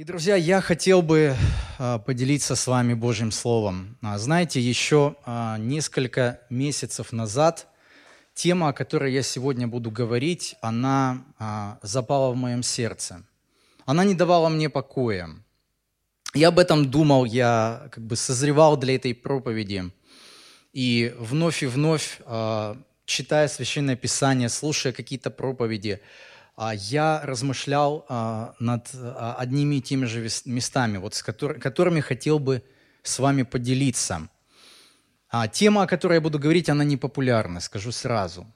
И, друзья, я хотел бы а, поделиться с вами Божьим Словом. А, знаете, еще а, несколько месяцев назад тема, о которой я сегодня буду говорить, она запала в моем сердце. Она не давала мне покоя. Я об этом думал, я как бы созревал для этой проповеди. И вновь и вновь, читая Священное Писание, слушая какие-то проповеди, я размышлял а, над а, одними и теми же местами, вот с которыми хотел бы с вами поделиться. Тема, о которой я буду говорить, она не популярна, скажу сразу.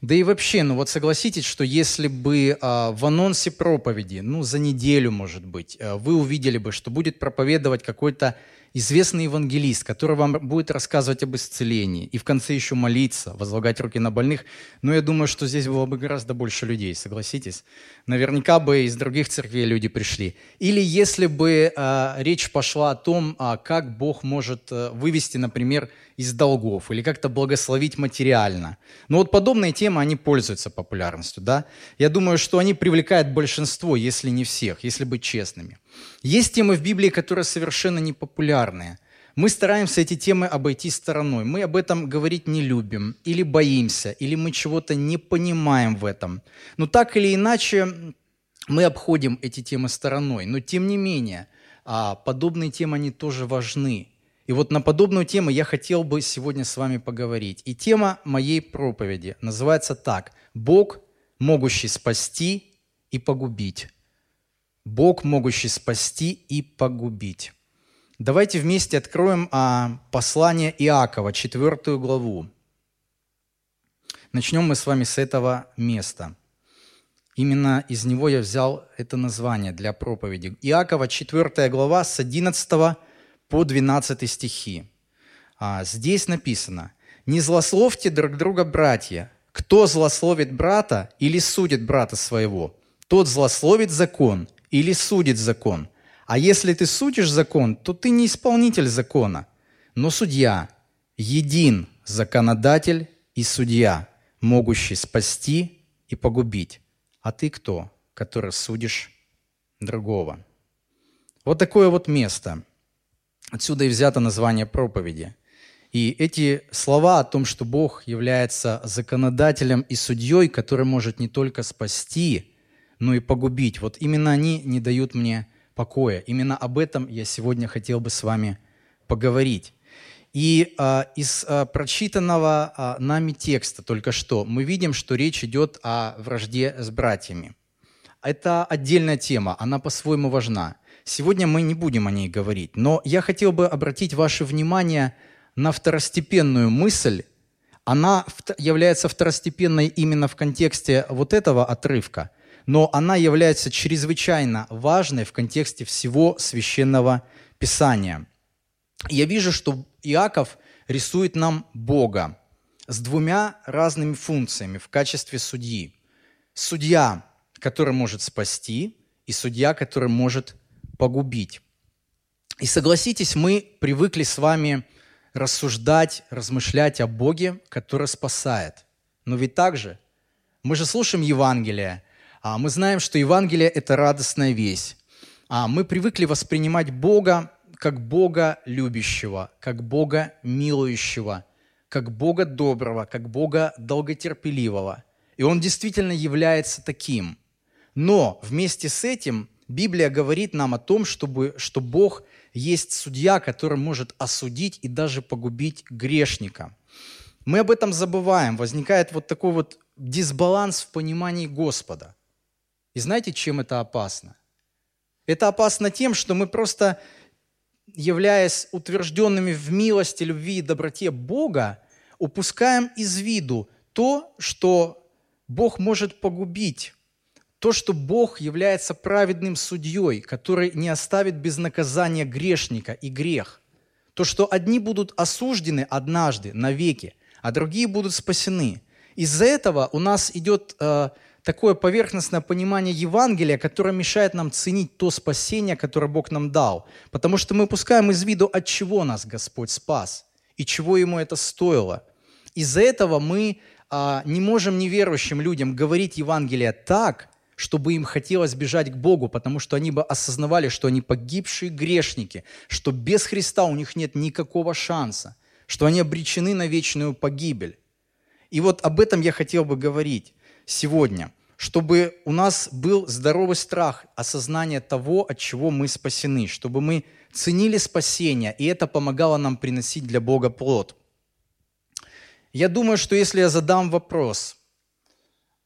Да и вообще, ну вот согласитесь, что если бы в анонсе проповеди, ну за неделю, может быть, вы увидели бы, что будет проповедовать какой-то известный евангелист, который вам будет рассказывать об исцелении и в конце еще молиться, возлагать руки на больных. Но я думаю, что здесь было бы гораздо больше людей, согласитесь? Наверняка бы из других церквей люди пришли. Или если бы э, речь пошла о том, э, как Бог может э, вывести, например, из долгов или как-то благословить материально. Но вот подобные темы, они пользуются популярностью, да? Я думаю, что они привлекают большинство, если не всех, если быть честными. Есть темы в Библии, которые совершенно не популярные. Мы стараемся эти темы обойти стороной. Мы об этом говорить не любим, или боимся, или мы чего-то не понимаем в этом. Но так или иначе, мы обходим эти темы стороной. Но тем не менее, а, подобные темы, они тоже важны. И вот на подобную тему я хотел бы сегодня с вами поговорить. И тема моей проповеди называется так. Бог, могущий спасти и погубить. Бог, могущий спасти и погубить. Давайте вместе откроем а, послание Иакова, четвертую главу. Начнем мы с вами с этого места. Именно из него я взял это название для проповеди. Иакова, 4 глава, с 11 по 12 стихи. А, здесь написано, «Не злословьте друг друга, братья. Кто злословит брата или судит брата своего, тот злословит закон или судит закон. А если ты судишь закон, то ты не исполнитель закона, но судья, един законодатель и судья, могущий спасти и погубить. А ты кто, который судишь другого? Вот такое вот место – Отсюда и взято название проповеди. И эти слова о том, что Бог является законодателем и судьей, который может не только спасти, но и погубить, вот именно они не дают мне покоя. Именно об этом я сегодня хотел бы с вами поговорить. И а, из а, прочитанного а, нами текста только что мы видим, что речь идет о вражде с братьями. Это отдельная тема, она по-своему важна. Сегодня мы не будем о ней говорить, но я хотел бы обратить ваше внимание на второстепенную мысль. Она является второстепенной именно в контексте вот этого отрывка, но она является чрезвычайно важной в контексте всего священного писания. Я вижу, что Иаков рисует нам Бога с двумя разными функциями в качестве судьи. Судья, который может спасти, и судья, который может погубить. И согласитесь, мы привыкли с вами рассуждать, размышлять о Боге, который спасает. Но ведь так же, мы же слушаем Евангелие, а мы знаем, что Евангелие – это радостная весть. А мы привыкли воспринимать Бога как Бога любящего, как Бога милующего, как Бога доброго, как Бога долготерпеливого. И Он действительно является таким. Но вместе с этим Библия говорит нам о том, чтобы, что Бог есть судья, который может осудить и даже погубить грешника. Мы об этом забываем. Возникает вот такой вот дисбаланс в понимании Господа. И знаете, чем это опасно? Это опасно тем, что мы просто, являясь утвержденными в милости, любви и доброте Бога, упускаем из виду то, что Бог может погубить то, что Бог является праведным судьей, который не оставит без наказания грешника и грех. То, что одни будут осуждены однажды, навеки, а другие будут спасены. Из-за этого у нас идет э, такое поверхностное понимание Евангелия, которое мешает нам ценить то спасение, которое Бог нам дал. Потому что мы пускаем из виду, от чего нас Господь спас и чего Ему это стоило. Из-за этого мы э, не можем неверующим людям говорить Евангелие так, чтобы им хотелось бежать к Богу, потому что они бы осознавали, что они погибшие грешники, что без Христа у них нет никакого шанса, что они обречены на вечную погибель. И вот об этом я хотел бы говорить сегодня, чтобы у нас был здоровый страх, осознание того, от чего мы спасены, чтобы мы ценили спасение, и это помогало нам приносить для Бога плод. Я думаю, что если я задам вопрос –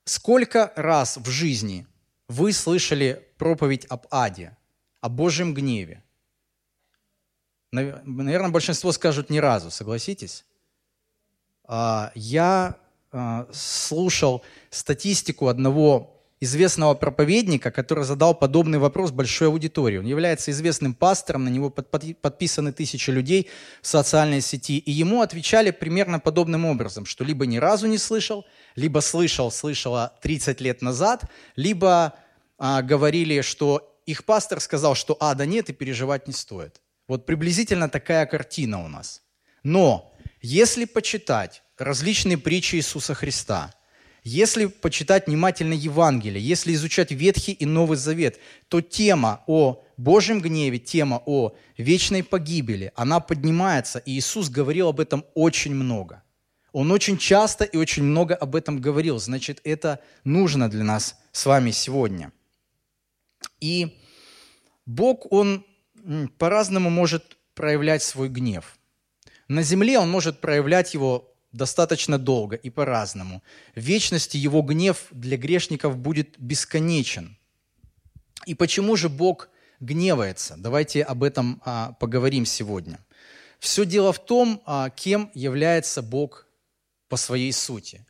Сколько раз в жизни вы слышали проповедь об аде, о Божьем гневе? Наверное, большинство скажут ни разу, согласитесь? А, я слушал статистику одного известного проповедника, который задал подобный вопрос большой аудитории. Он является известным пастором, на него подписаны тысячи людей в социальной сети, и ему отвечали примерно подобным образом, что либо ни разу не слышал, либо слышал, слышала 30 лет назад, либо а, говорили, что их пастор сказал, что ада нет и переживать не стоит. Вот приблизительно такая картина у нас. Но если почитать различные притчи Иисуса Христа – если почитать внимательно Евангелие, если изучать Ветхий и Новый Завет, то тема о Божьем гневе, тема о вечной погибели, она поднимается, и Иисус говорил об этом очень много. Он очень часто и очень много об этом говорил, значит, это нужно для нас с вами сегодня. И Бог, Он по-разному может проявлять свой гнев. На земле Он может проявлять его достаточно долго и по-разному. В вечности его гнев для грешников будет бесконечен. И почему же Бог гневается? Давайте об этом а, поговорим сегодня. Все дело в том, а, кем является Бог по своей сути.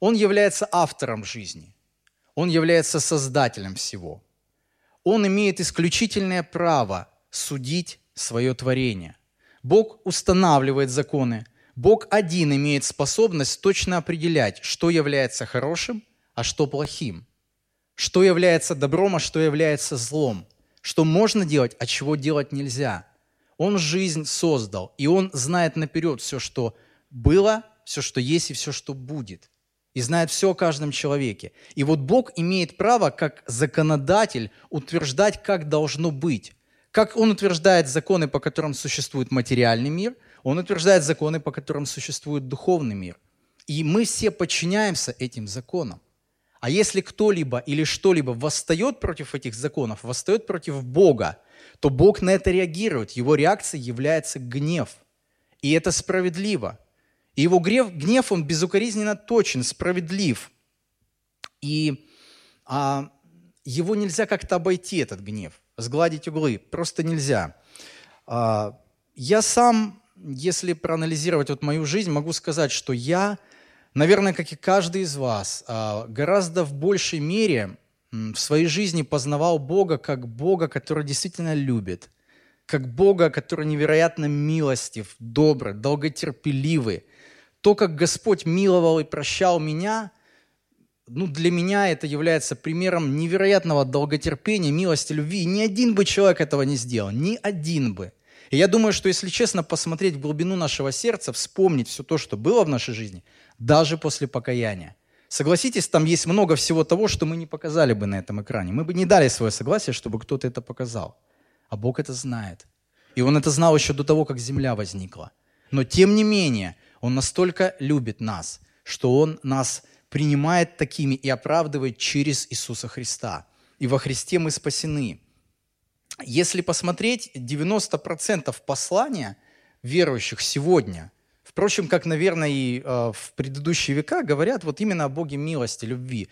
Он является автором жизни. Он является создателем всего. Он имеет исключительное право судить свое творение. Бог устанавливает законы, Бог один имеет способность точно определять, что является хорошим, а что плохим, что является добром, а что является злом, что можно делать, а чего делать нельзя. Он жизнь создал, и Он знает наперед все, что было, все, что есть и все, что будет. И знает все о каждом человеке. И вот Бог имеет право, как законодатель, утверждать, как должно быть. Как Он утверждает законы, по которым существует материальный мир – он утверждает законы, по которым существует духовный мир. И мы все подчиняемся этим законам. А если кто-либо или что-либо восстает против этих законов, восстает против Бога, то Бог на это реагирует. Его реакцией является гнев. И это справедливо. И его гнев, гнев он безукоризненно точен, справедлив. И а, его нельзя как-то обойти, этот гнев, сгладить углы. Просто нельзя. А, я сам если проанализировать вот мою жизнь, могу сказать, что я, наверное, как и каждый из вас, а, гораздо в большей мере в своей жизни познавал Бога как Бога, который действительно любит, как Бога, который невероятно милостив, добрый, долготерпеливый. То, как Господь миловал и прощал меня, ну, для меня это является примером невероятного долготерпения, милости, любви. И ни один бы человек этого не сделал, ни один бы – и я думаю, что если честно посмотреть в глубину нашего сердца, вспомнить все то, что было в нашей жизни, даже после покаяния, согласитесь, там есть много всего того, что мы не показали бы на этом экране. Мы бы не дали свое согласие, чтобы кто-то это показал. А Бог это знает. И Он это знал еще до того, как земля возникла. Но тем не менее, Он настолько любит нас, что Он нас принимает такими и оправдывает через Иисуса Христа. И во Христе мы спасены. Если посмотреть, 90% послания верующих сегодня, впрочем, как, наверное, и э, в предыдущие века, говорят вот именно о Боге милости, любви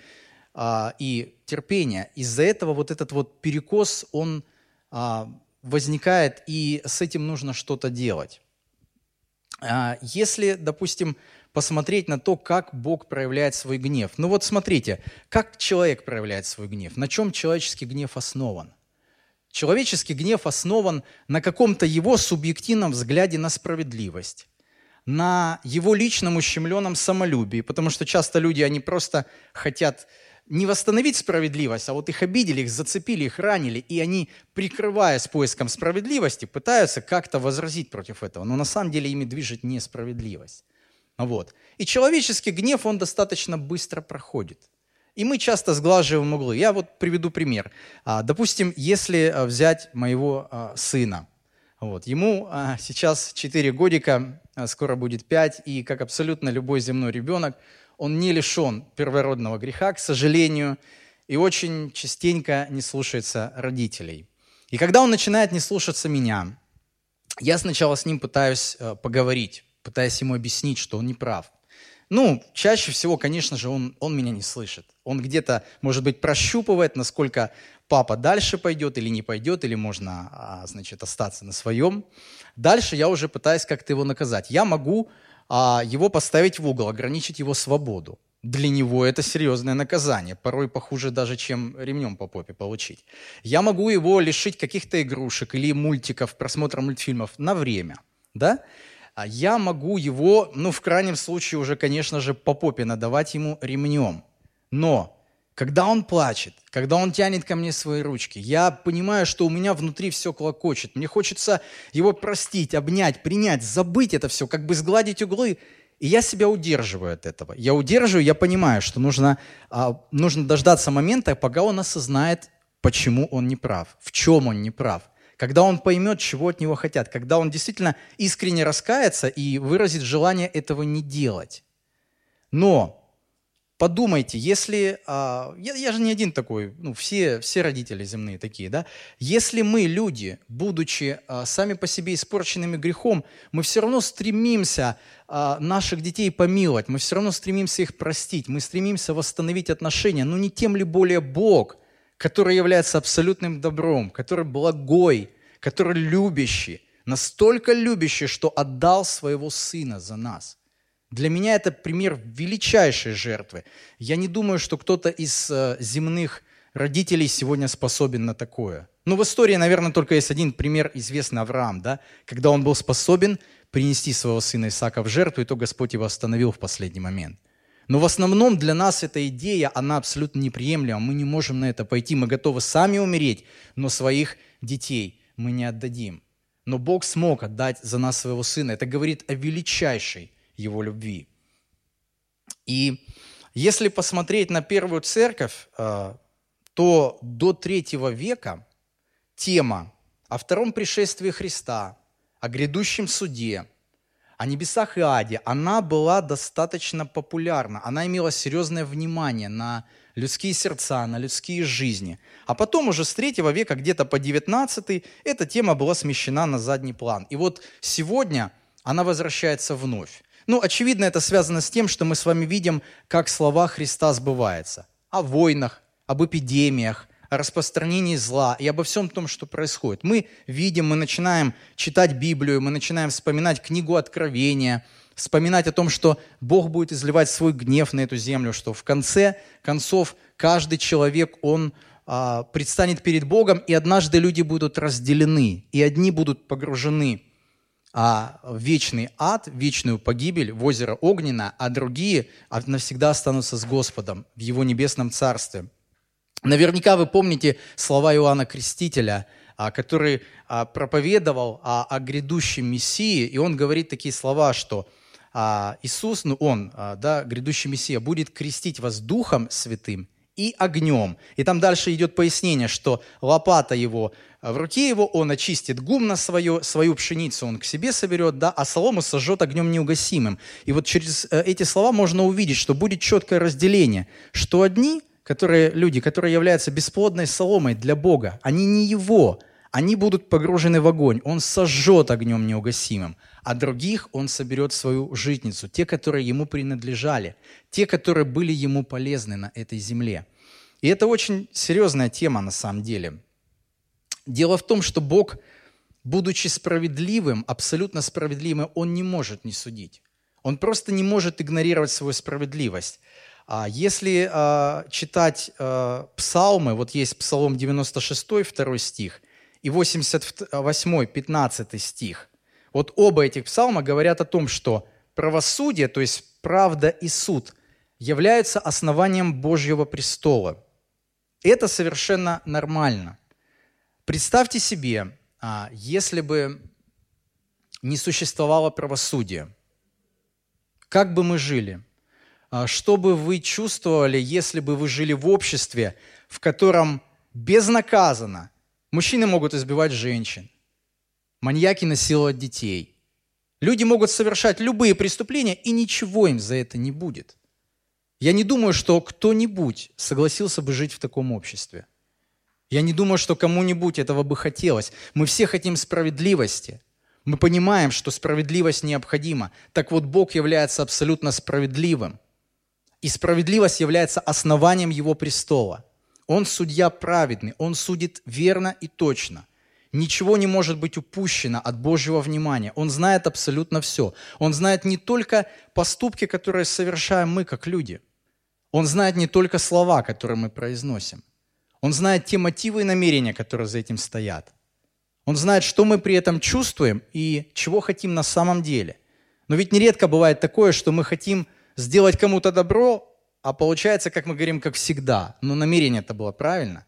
э, и терпения. Из-за этого вот этот вот перекос, он э, возникает, и с этим нужно что-то делать. Если, допустим, посмотреть на то, как Бог проявляет свой гнев. Ну вот смотрите, как человек проявляет свой гнев, на чем человеческий гнев основан. Человеческий гнев основан на каком-то его субъективном взгляде на справедливость, на его личном ущемленном самолюбии, потому что часто люди, они просто хотят не восстановить справедливость, а вот их обидели, их зацепили, их ранили, и они, прикрываясь поиском справедливости, пытаются как-то возразить против этого. Но на самом деле ими движет несправедливость. Вот. И человеческий гнев, он достаточно быстро проходит. И мы часто сглаживаем углы. Я вот приведу пример. А, допустим, если а, взять моего а, сына, вот, ему сейчас 4 годика, скоро будет 5, и как абсолютно любой земной ребенок, он не лишен первородного греха, к сожалению, и очень частенько не слушается родителей. И когда он начинает не слушаться меня, я сначала с ним пытаюсь поговорить, пытаясь ему объяснить, что он не прав. Ну, чаще всего, конечно же, он, он меня не слышит. Он где-то, может быть, прощупывает, насколько папа дальше пойдет или не пойдет, или можно, а, значит, остаться на своем. Дальше я уже пытаюсь как-то его наказать. Я могу а, его поставить в угол, ограничить его свободу. Для него это серьезное наказание, порой похуже даже, чем ремнем по попе получить. Я могу его лишить каких-то игрушек или мультиков, просмотра мультфильмов на время. Да? А я могу его, ну, в крайнем случае уже, конечно же, по попе надавать ему ремнем. Но когда он плачет, когда он тянет ко мне свои ручки, я понимаю, что у меня внутри все клокочет. Мне хочется его простить, обнять, принять, забыть это все, как бы сгладить углы. И я себя удерживаю от этого. Я удерживаю, я понимаю, что нужно, а, нужно дождаться момента, пока он осознает, почему он не прав, в чем он не прав когда он поймет, чего от него хотят, когда он действительно искренне раскается и выразит желание этого не делать. Но подумайте, если... А, я, я же не один такой, ну, все, все родители земные такие, да? Если мы, люди, будучи а, сами по себе испорченными грехом, мы все равно стремимся а, наших детей помиловать, мы все равно стремимся их простить, мы стремимся восстановить отношения, но не тем ли более Бог – который является абсолютным добром, который благой, который любящий, настолько любящий, что отдал своего сына за нас. Для меня это пример величайшей жертвы. Я не думаю, что кто-то из э, земных родителей сегодня способен на такое. Но в истории, наверное, только есть один пример, известный Авраам, да? когда он был способен принести своего сына Исаака в жертву, и то Господь его остановил в последний момент. Но в основном для нас эта идея, она абсолютно неприемлема. Мы не можем на это пойти. Мы готовы сами умереть, но своих детей мы не отдадим. Но Бог смог отдать за нас своего Сына. Это говорит о величайшей Его любви. И если посмотреть на первую церковь, э, то до третьего века тема о втором пришествии Христа, о грядущем суде – о небесах и аде, она была достаточно популярна. Она имела серьезное внимание на людские сердца, на людские жизни. А потом уже с третьего века, где-то по 19 эта тема была смещена на задний план. И вот сегодня она возвращается вновь. Ну, очевидно, это связано с тем, что мы с вами видим, как слова Христа сбываются. О войнах, об эпидемиях, о распространении зла и обо всем том, что происходит. Мы видим, мы начинаем читать Библию, мы начинаем вспоминать книгу Откровения, вспоминать о том, что Бог будет изливать свой гнев на эту землю, что в конце концов каждый человек, он а, предстанет перед Богом, и однажды люди будут разделены, и одни будут погружены а, в вечный ад, в вечную погибель, в озеро Огненно, а другие навсегда останутся с Господом в Его небесном Царстве – Наверняка вы помните слова Иоанна Крестителя, а, который а, проповедовал о грядущем Мессии, и он говорит такие слова, что а, Иисус, ну Он, да, грядущий Мессия, будет крестить вас Духом Святым и огнем. И там дальше идет пояснение, что лопата его в руке его, он очистит гумно свое, свою пшеницу он к себе соберет, да, а солому сожжет огнем неугасимым. И вот через э, эти слова можно увидеть, что будет четкое разделение, что одни которые, люди, которые являются бесплодной соломой для Бога, они не Его, они будут погружены в огонь. Он сожжет огнем неугасимым, а других Он соберет в свою житницу, те, которые Ему принадлежали, те, которые были Ему полезны на этой земле. И это очень серьезная тема на самом деле. Дело в том, что Бог, будучи справедливым, абсолютно справедливым, Он не может не судить. Он просто не может игнорировать свою справедливость. А если а, читать а, псалмы, вот есть Псалом 96, 2 стих, и 88, 15 стих, вот оба этих псалма говорят о том, что правосудие, то есть правда и суд, являются основанием Божьего престола. Это совершенно нормально. Представьте себе, если бы не существовало правосудия, как бы мы жили – а, что бы вы чувствовали, если бы вы жили в обществе, в котором безнаказанно мужчины могут избивать женщин, маньяки насиловать детей. Люди могут совершать любые преступления, и ничего им за это не будет. Я не думаю, что кто-нибудь согласился бы жить в таком обществе. Я не думаю, что кому-нибудь этого бы хотелось. Мы все хотим справедливости. Мы понимаем, что справедливость необходима. Так вот, Бог является абсолютно справедливым. И справедливость является основанием Его престола. Он судья праведный, Он судит верно и точно. Ничего не может быть упущено от Божьего внимания. Он знает абсолютно все. Он знает не только поступки, которые совершаем мы, как люди. Он знает не только слова, которые мы произносим. Он знает те мотивы и намерения, которые за этим стоят. Он знает, что мы при этом чувствуем и чего хотим на самом деле. Но ведь нередко бывает такое, что мы хотим сделать кому-то добро, а получается, как мы говорим, как всегда. Но намерение это было правильно.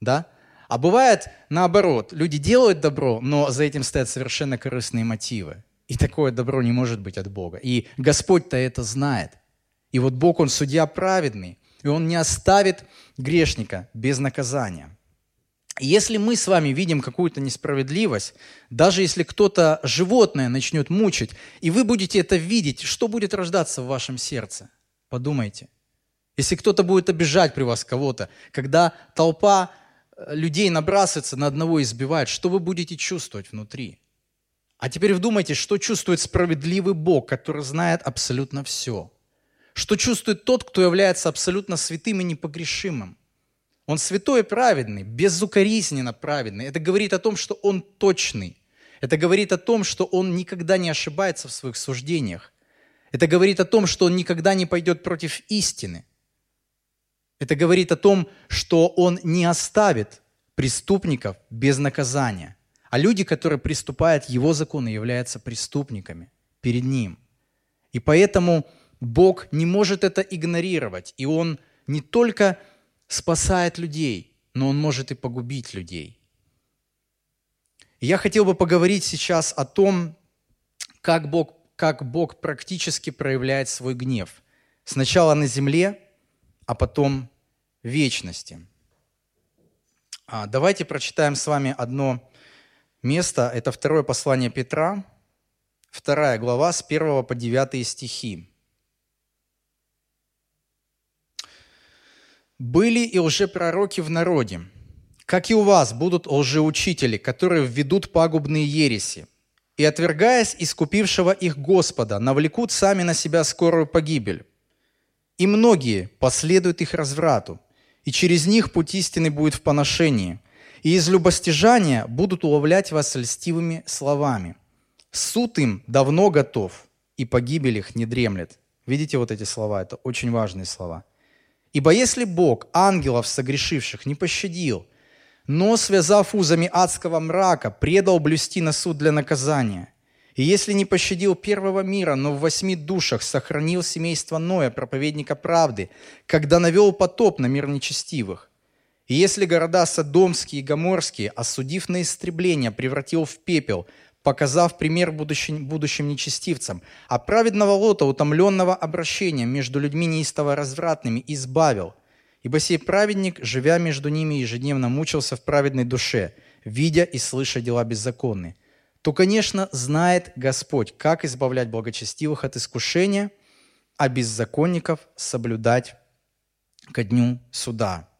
Да? А бывает наоборот. Люди делают добро, но за этим стоят совершенно корыстные мотивы. И такое добро не может быть от Бога. И Господь-то это знает. И вот Бог, Он судья праведный, и Он не оставит грешника без наказания. Если мы с вами видим какую-то несправедливость, даже если кто-то животное начнет мучить, и вы будете это видеть, что будет рождаться в вашем сердце? Подумайте. Если кто-то будет обижать при вас кого-то, когда толпа э, людей набрасывается на одного и избивает, что вы будете чувствовать внутри? А теперь вдумайтесь, что чувствует справедливый Бог, который знает абсолютно все. Что чувствует тот, кто является абсолютно святым и непогрешимым. Он святой и праведный, безукоризненно праведный. Это говорит о том, что он точный. Это говорит о том, что он никогда не ошибается в своих суждениях. Это говорит о том, что он никогда не пойдет против истины. Это говорит о том, что он не оставит преступников без наказания. А люди, которые приступают его законы, являются преступниками перед ним. И поэтому Бог не может это игнорировать. И Он не только спасает людей, но он может и погубить людей. Я хотел бы поговорить сейчас о том, как Бог, как Бог практически проявляет свой гнев. Сначала на земле, а потом в вечности. А, давайте прочитаем с вами одно место. Это второе послание Петра, вторая глава с 1 по 9 стихи. Были и лжепророки в народе, как и у вас будут лжеучители, которые введут пагубные ереси, и, отвергаясь искупившего их Господа, навлекут сами на себя скорую погибель. И многие последуют их разврату, и через них путь истины будет в поношении, и из любостяжания будут уловлять вас льстивыми словами. Суд им давно готов, и погибель их не дремлет. Видите вот эти слова? Это очень важные слова. Ибо если Бог ангелов согрешивших не пощадил, но, связав узами адского мрака, предал блюсти на суд для наказания, и если не пощадил первого мира, но в восьми душах сохранил семейство Ноя, проповедника правды, когда навел потоп на мир нечестивых, и если города Содомские и Гоморские, осудив на истребление, превратил в пепел – показав пример будущим, будущим нечестивцам, а праведного Лота, утомленного обращением между людьми неистово развратными, избавил. Ибо сей праведник, живя между ними, ежедневно мучился в праведной душе, видя и слыша дела беззаконные. То, конечно, знает Господь, как избавлять благочестивых от искушения, а беззаконников соблюдать ко дню суда.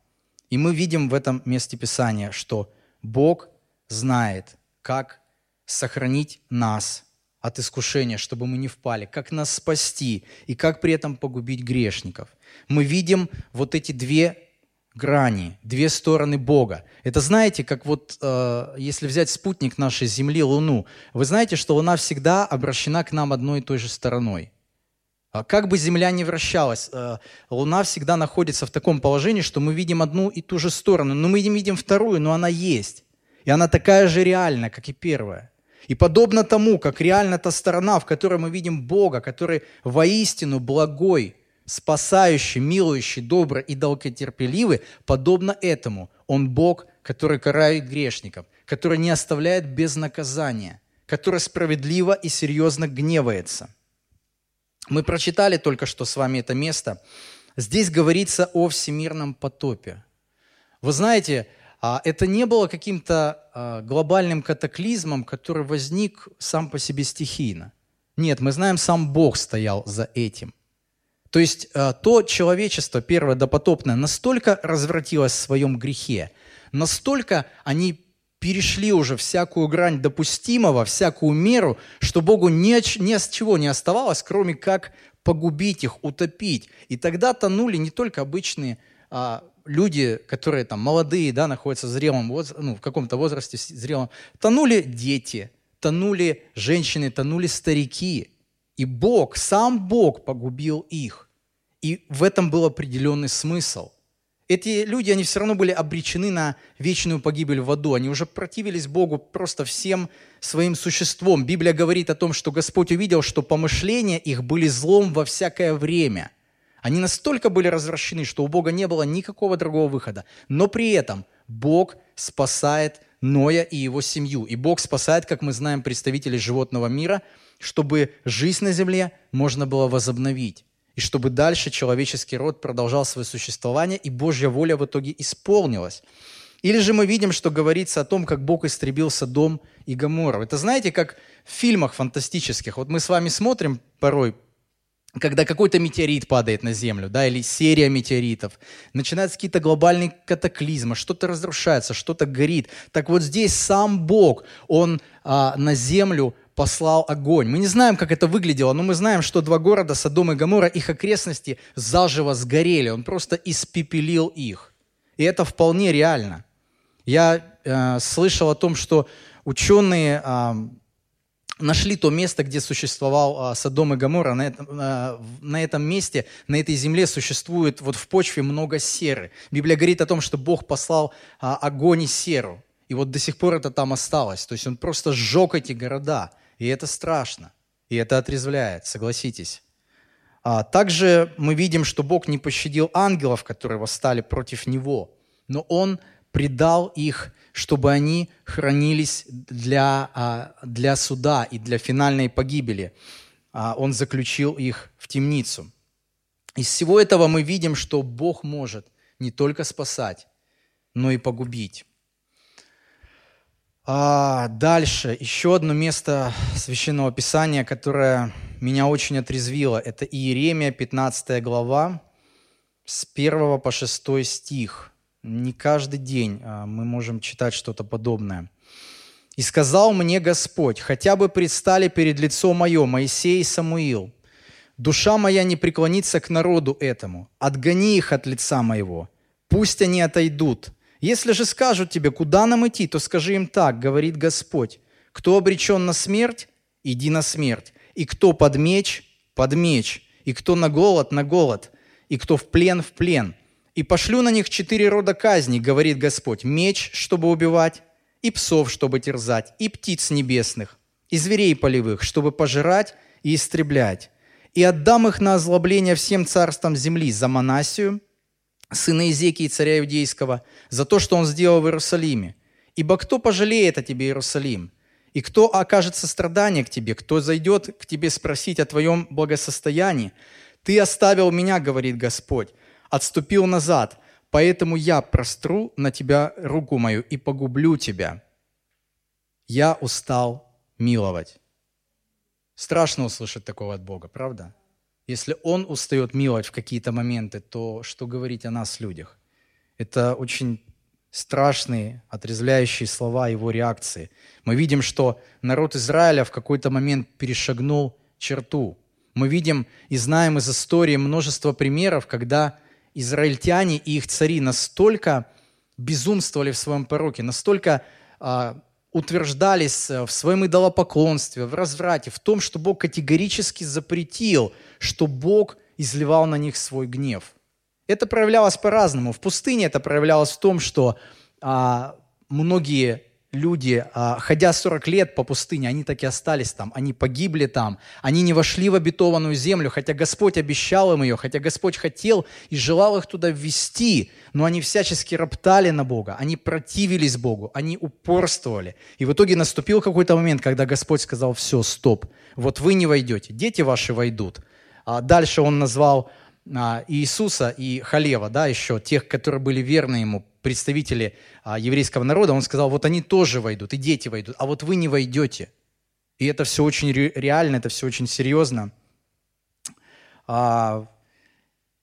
И мы видим в этом месте Писания, что Бог знает, как сохранить нас от искушения, чтобы мы не впали, как нас спасти и как при этом погубить грешников. Мы видим вот эти две грани, две стороны Бога. Это знаете, как вот э, если взять спутник нашей Земли, Луну, вы знаете, что Луна всегда обращена к нам одной и той же стороной. А как бы Земля не вращалась, э, Луна всегда находится в таком положении, что мы видим одну и ту же сторону, но мы видим вторую, но она есть. И она такая же реальна, как и первая. И подобно тому, как реально та сторона, в которой мы видим Бога, который воистину благой, спасающий, милующий, добрый и долготерпеливый, подобно этому Он Бог, который карает грешников, который не оставляет без наказания, который справедливо и серьезно гневается. Мы прочитали только что с вами это место. Здесь говорится о всемирном потопе. Вы знаете, это не было каким-то а, глобальным катаклизмом, который возник сам по себе стихийно. Нет, мы знаем, сам Бог стоял за этим. То есть а, то человечество первое допотопное настолько развратилось в своем грехе, настолько они перешли уже всякую грань допустимого, всякую меру, что Богу ни, ни с чего не оставалось, кроме как погубить их, утопить. И тогда тонули не только обычные а, люди, которые там молодые, да, находятся в зрелом возрасте, ну, в каком-то возрасте зрелом, тонули дети, тонули женщины, тонули старики. И Бог, сам Бог погубил их. И в этом был определенный смысл. Эти люди, они все равно были обречены на вечную погибель в аду. Они уже противились Богу просто всем своим существом. Библия говорит о том, что Господь увидел, что помышления их были злом во всякое время – они настолько были развращены, что у Бога не было никакого другого выхода. Но при этом Бог спасает Ноя и его семью. И Бог спасает, как мы знаем, представителей животного мира, чтобы жизнь на земле можно было возобновить. И чтобы дальше человеческий род продолжал свое существование, и Божья воля в итоге исполнилась. Или же мы видим, что говорится о том, как Бог истребил Содом и Гоморру. Это знаете, как в фильмах фантастических. Вот мы с вами смотрим порой когда какой-то метеорит падает на Землю, да, или серия метеоритов, начинаются какие-то глобальные катаклизмы, что-то разрушается, что-то горит. Так вот здесь сам Бог, Он а, на Землю послал огонь. Мы не знаем, как это выглядело, но мы знаем, что два города, Содом и Гамора, их окрестности заживо сгорели. Он просто испепелил их. И это вполне реально. Я э, слышал о том, что ученые э, нашли то место, где существовал а, Содом и Гамора. На этом, а, на этом месте, на этой земле существует вот в почве много серы. Библия говорит о том, что Бог послал а, огонь и серу. И вот до сих пор это там осталось. То есть он просто сжег эти города. И это страшно. И это отрезвляет, согласитесь. А, также мы видим, что Бог не пощадил ангелов, которые восстали против Него. Но Он предал их чтобы они хранились для, а, для суда и для финальной погибели. А, он заключил их в темницу. Из всего этого мы видим, что Бог может не только спасать, но и погубить. А дальше еще одно место Священного Писания, которое меня очень отрезвило. Это Иеремия, 15 глава, с 1 по 6 стих. Не каждый день а, мы можем читать что-то подобное. «И сказал мне Господь, хотя бы предстали перед лицом мое Моисей и Самуил. Душа моя не преклонится к народу этому. Отгони их от лица моего. Пусть они отойдут. Если же скажут тебе, куда нам идти, то скажи им так, говорит Господь. Кто обречен на смерть, иди на смерть. И кто под меч, под меч. И кто на голод, на голод. И кто в плен, в плен и пошлю на них четыре рода казней, говорит Господь, меч, чтобы убивать, и псов, чтобы терзать, и птиц небесных, и зверей полевых, чтобы пожирать и истреблять. И отдам их на озлобление всем царствам земли за Манасию, сына Изекии, царя Иудейского, за то, что он сделал в Иерусалиме. Ибо кто пожалеет о тебе, Иерусалим? И кто окажет сострадание к тебе? Кто зайдет к тебе спросить о твоем благосостоянии? Ты оставил меня, говорит Господь, отступил назад, поэтому я простру на тебя руку мою и погублю тебя. Я устал миловать. Страшно услышать такого от Бога, правда? Если Он устает миловать в какие-то моменты, то что говорить о нас, людях? Это очень страшные, отрезвляющие слова его реакции. Мы видим, что народ Израиля в какой-то момент перешагнул черту. Мы видим и знаем из истории множество примеров, когда израильтяне и их цари настолько безумствовали в своем пороке, настолько а, утверждались в своем идолопоклонстве, в разврате, в том, что Бог категорически запретил, что Бог изливал на них свой гнев. Это проявлялось по-разному. В пустыне это проявлялось в том, что а, многие люди, а, ходя 40 лет по пустыне, они так и остались там, они погибли там, они не вошли в обетованную землю, хотя Господь обещал им ее, хотя Господь хотел и желал их туда ввести, но они всячески роптали на Бога, они противились Богу, они упорствовали. И в итоге наступил какой-то момент, когда Господь сказал, все, стоп, вот вы не войдете, дети ваши войдут, А дальше он назвал Иисуса и Халева, да, еще тех, которые были верны ему, представители а, еврейского народа, он сказал, вот они тоже войдут, и дети войдут, а вот вы не войдете. И это все очень реально, это все очень серьезно. А,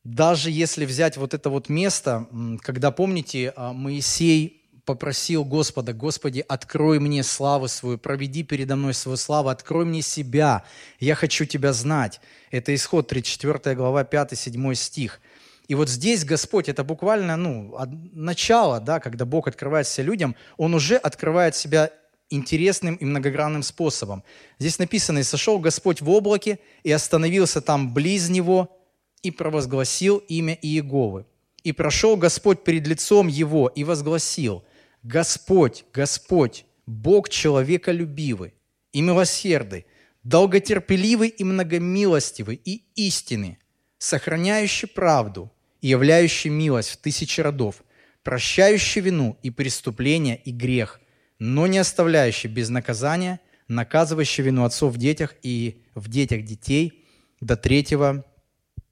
даже если взять вот это вот место, когда, помните, Моисей попросил Господа, Господи, открой мне славу свою, проведи передо мной свою славу, открой мне себя, я хочу Тебя знать. Это исход 34 глава 5-7 стих. И вот здесь Господь, это буквально ну, начало, да, когда Бог открывает себя людям, Он уже открывает себя интересным и многогранным способом. Здесь написано, «И сошел Господь в облаке, и остановился там близ Него, и провозгласил имя Иеговы. И прошел Господь перед лицом Его, и возгласил – Господь, Господь, Бог человеколюбивый и милосердный, долготерпеливый и многомилостивый и истинный, сохраняющий правду и являющий милость в тысячи родов, прощающий вину и преступление и грех, но не оставляющий без наказания, наказывающий вину отцов в детях и в детях детей до третьего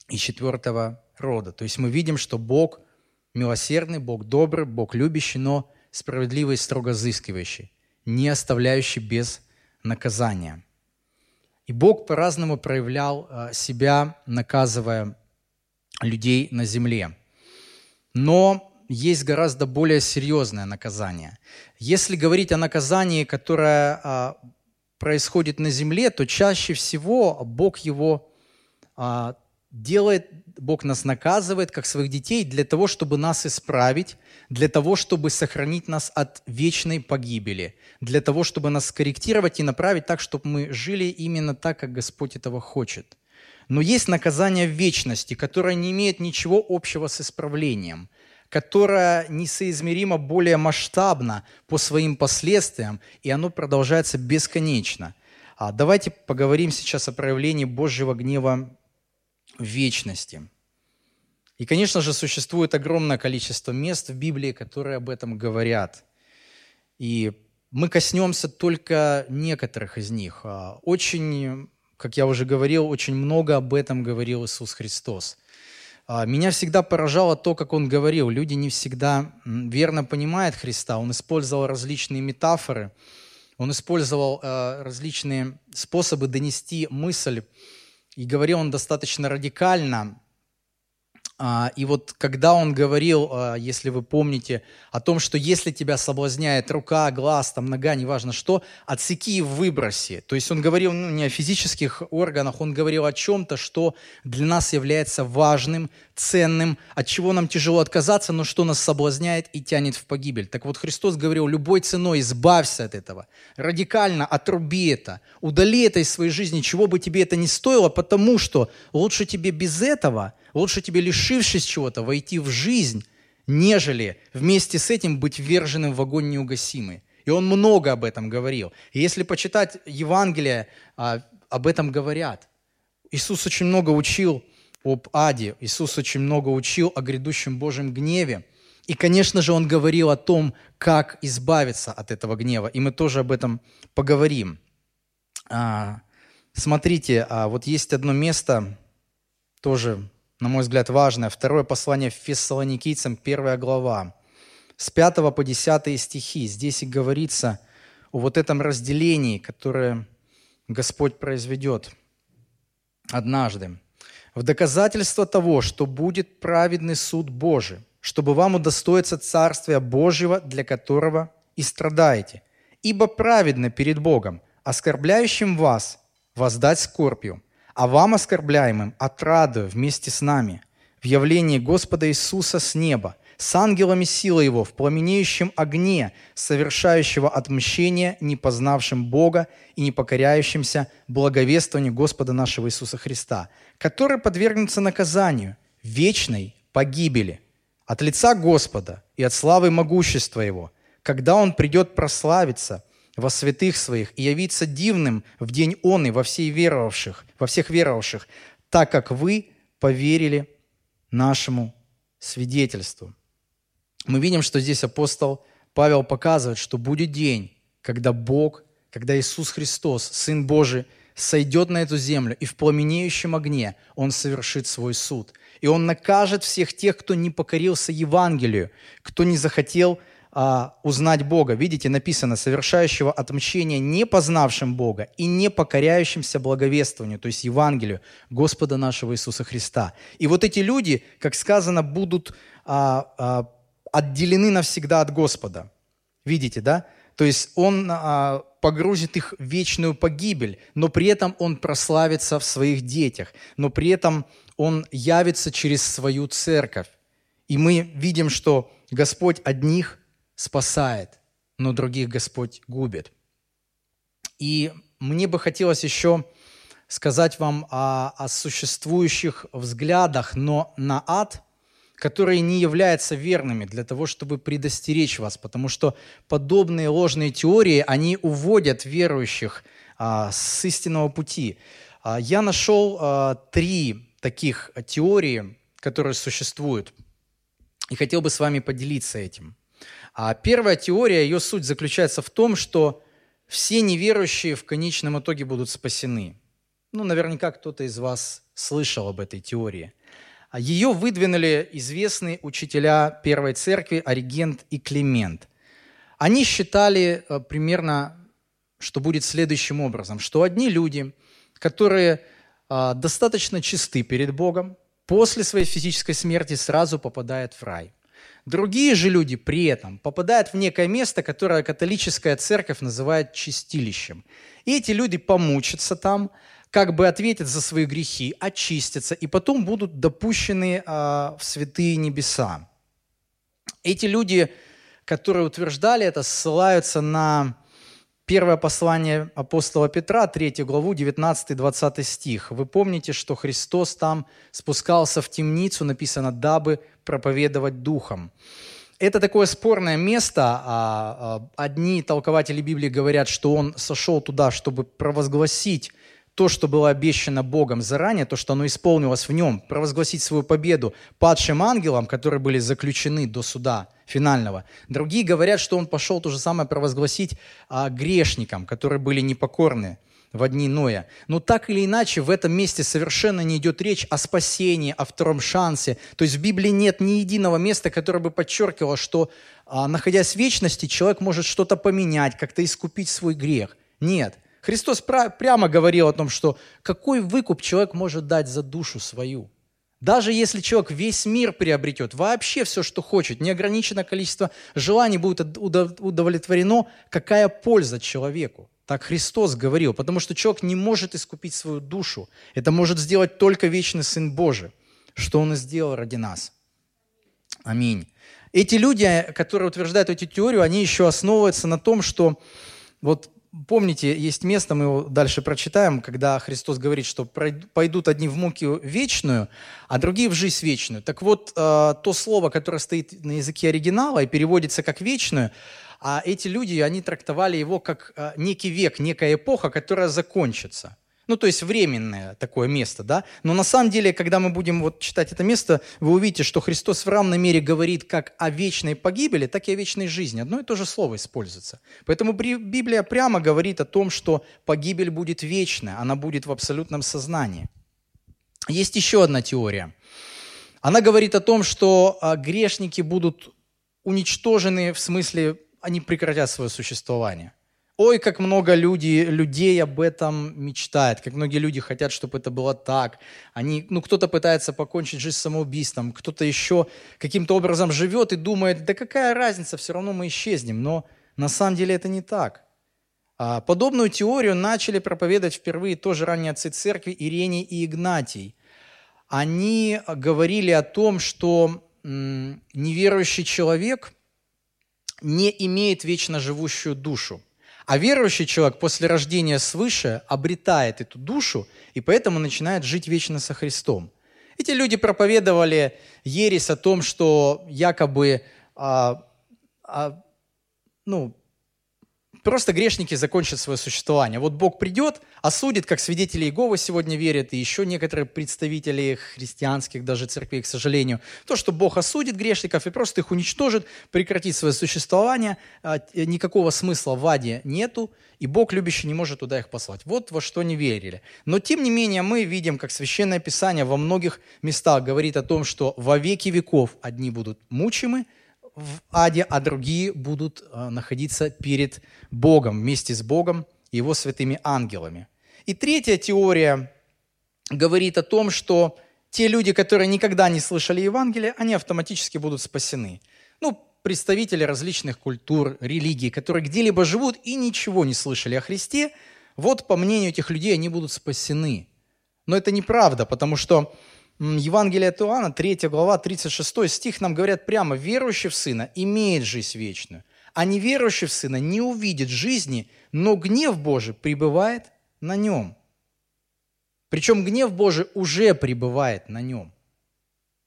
и четвертого рода. То есть мы видим, что Бог милосердный, Бог добрый, Бог любящий, но справедливый и строго взыскивающий, не оставляющий без наказания. И Бог по-разному проявлял а, себя, наказывая людей на земле. Но есть гораздо более серьезное наказание. Если говорить о наказании, которое а, происходит на земле, то чаще всего Бог его а, делает, Бог нас наказывает, как своих детей, для того, чтобы нас исправить, для того, чтобы сохранить нас от вечной погибели, для того, чтобы нас скорректировать и направить так, чтобы мы жили именно так, как Господь этого хочет. Но есть наказание в вечности, которое не имеет ничего общего с исправлением, которое несоизмеримо более масштабно по своим последствиям, и оно продолжается бесконечно. А давайте поговорим сейчас о проявлении Божьего гнева вечности. И, конечно же, существует огромное количество мест в Библии, которые об этом говорят. И мы коснемся только некоторых из них. А, очень, как я уже говорил, очень много об этом говорил Иисус Христос. А, меня всегда поражало то, как Он говорил. Люди не всегда верно понимают Христа. Он использовал различные метафоры, Он использовал а, различные способы донести мысль и говорил он достаточно радикально. А, и вот когда он говорил, а, если вы помните, о том, что если тебя соблазняет рука, глаз, там, нога, неважно что, отсеки и выброси. То есть он говорил ну, не о физических органах, он говорил о чем-то, что для нас является важным, ценным, от чего нам тяжело отказаться, но что нас соблазняет и тянет в погибель. Так вот Христос говорил, любой ценой избавься от этого, радикально отруби это, удали это из своей жизни, чего бы тебе это ни стоило, потому что лучше тебе без этого – Лучше тебе, лишившись чего-то, войти в жизнь, нежели вместе с этим быть вверженным в огонь неугасимый. И он много об этом говорил. И если почитать Евангелие, а, об этом говорят. Иисус очень много учил об аде, Иисус очень много учил о грядущем Божьем гневе. И, конечно же, Он говорил о том, как избавиться от этого гнева. И мы тоже об этом поговорим. А, смотрите, а, вот есть одно место, тоже на мой взгляд, важное. Второе послание Фессалоникийцам, первая глава. С 5 по 10 стихи. Здесь и говорится о вот этом разделении, которое Господь произведет однажды. В доказательство того, что будет праведный суд Божий, чтобы вам удостоиться Царствия Божьего, для которого и страдаете. Ибо праведно перед Богом, оскорбляющим вас, воздать скорбью – а вам, оскорбляемым, отрадую вместе с нами в явлении Господа Иисуса с неба, с ангелами силы Его, в пламенеющем огне, совершающего отмщение, не познавшим Бога и не покоряющимся благовествованию Господа нашего Иисуса Христа, который подвергнется наказанию, вечной погибели, от лица Господа и от славы могущества Его, когда Он придет прославиться – во святых своих и явиться дивным в день он и во, всей веровавших, во всех веровавших, так как вы поверили нашему свидетельству. Мы видим, что здесь апостол Павел показывает, что будет день, когда Бог, когда Иисус Христос, Сын Божий, сойдет на эту землю, и в пламенеющем огне Он совершит свой суд. И Он накажет всех тех, кто не покорился Евангелию, кто не захотел а, узнать Бога. Видите, написано, совершающего отмщение не познавшим Бога и не покоряющимся благовествованию, то есть Евангелию Господа нашего Иисуса Христа. И вот эти люди, как сказано, будут а, а, отделены навсегда от Господа. Видите, да? То есть Он а, погрузит их в вечную погибель, но при этом Он прославится в своих детях, но при этом Он явится через свою церковь. И мы видим, что Господь одних спасает, но других Господь губит. И мне бы хотелось еще сказать вам о, о существующих взглядах, но на ад, которые не являются верными для того, чтобы предостеречь вас, потому что подобные ложные теории, они уводят верующих а, с истинного пути. А, я нашел а, три таких теории, которые существуют, и хотел бы с вами поделиться этим. А первая теория, ее суть заключается в том, что все неверующие в конечном итоге будут спасены. Ну, наверняка кто-то из вас слышал об этой теории. А ее выдвинули известные учителя Первой Церкви Оригент и Климент. Они считали э, примерно, что будет следующим образом, что одни люди, которые а, достаточно чисты перед Богом, после своей физической смерти сразу попадают в рай – Другие же люди при этом попадают в некое место, которое католическая церковь называет чистилищем. И эти люди помучатся там, как бы ответят за свои грехи, очистятся, и потом будут допущены а, в святые небеса. Эти люди, которые утверждали это, ссылаются на Первое послание апостола Петра, 3 главу, 19-20 стих. Вы помните, что Христос там спускался в темницу, написано, дабы проповедовать Духом. Это такое спорное место. А, а, одни толкователи Библии говорят, что он сошел туда, чтобы провозгласить то, что было обещано Богом заранее, то, что оно исполнилось в нем, провозгласить свою победу падшим ангелам, которые были заключены до суда финального. Другие говорят, что он пошел то же самое провозгласить а, грешникам, которые были непокорны в дни Ноя. Но так или иначе, в этом месте совершенно не идет речь о спасении, о втором шансе. То есть в Библии нет ни единого места, которое бы подчеркивало, что, а, находясь в вечности, человек может что-то поменять, как-то искупить свой грех. Нет. Христос прямо говорил о том, что какой выкуп человек может дать за душу свою. Даже если человек весь мир приобретет, вообще все, что хочет, неограниченное количество желаний будет удовлетворено, какая польза человеку? Так Христос говорил, потому что человек не может искупить свою душу. Это может сделать только вечный Сын Божий, что Он и сделал ради нас. Аминь. Эти люди, которые утверждают эту теорию, они еще основываются на том, что вот помните, есть место, мы его дальше прочитаем, когда Христос говорит, что пойдут одни в муки вечную, а другие в жизнь вечную. Так вот, э, то слово, которое стоит на языке оригинала и переводится как вечную, а эти люди, они трактовали его как э, некий век, некая эпоха, которая закончится – ну, то есть временное такое место, да? Но на самом деле, когда мы будем вот читать это место, вы увидите, что Христос в равной мере говорит как о вечной погибели, так и о вечной жизни. Одно и то же слово используется. Поэтому Библия прямо говорит о том, что погибель будет вечная, она будет в абсолютном сознании. Есть еще одна теория. Она говорит о том, что а, грешники будут уничтожены, в смысле, они прекратят свое существование – Ой, как много люди, людей об этом мечтает, как многие люди хотят, чтобы это было так. Они, ну, кто-то пытается покончить жизнь самоубийством, кто-то еще каким-то образом живет и думает, да какая разница, все равно мы исчезнем. Но на самом деле это не так. А, подобную теорию начали проповедовать впервые тоже ранние отцы церкви Ирений и Игнатий. Они говорили о том, что неверующий человек не имеет вечно живущую душу. А верующий человек после рождения свыше обретает эту душу и поэтому начинает жить вечно со Христом. Эти люди проповедовали ересь о том, что якобы а, а, ну, просто грешники закончат свое существование. Вот Бог придет, осудит, как свидетели Иеговы сегодня верят, и еще некоторые представители христианских даже церквей, к сожалению, то, что Бог осудит грешников и просто их уничтожит, прекратит свое существование, а, никакого смысла в аде нету, и Бог любящий не может туда их послать. Вот во что не верили. Но тем не менее мы видим, как Священное Писание во многих местах говорит о том, что во веки веков одни будут мучимы, в аде, а другие будут э, находиться перед Богом, вместе с Богом и его святыми ангелами. И третья теория говорит о том, что те люди, которые никогда не слышали Евангелие, они автоматически будут спасены. Ну, представители различных культур, религий, которые где-либо живут и ничего не слышали о Христе, вот по мнению этих людей они будут спасены. Но это неправда, потому что Евангелие от Иоанна, 3 глава, 36 стих нам говорят прямо, верующий в Сына имеет жизнь вечную, а неверующий в Сына не увидит жизни, но гнев Божий пребывает на нем. Причем гнев Божий уже пребывает на нем.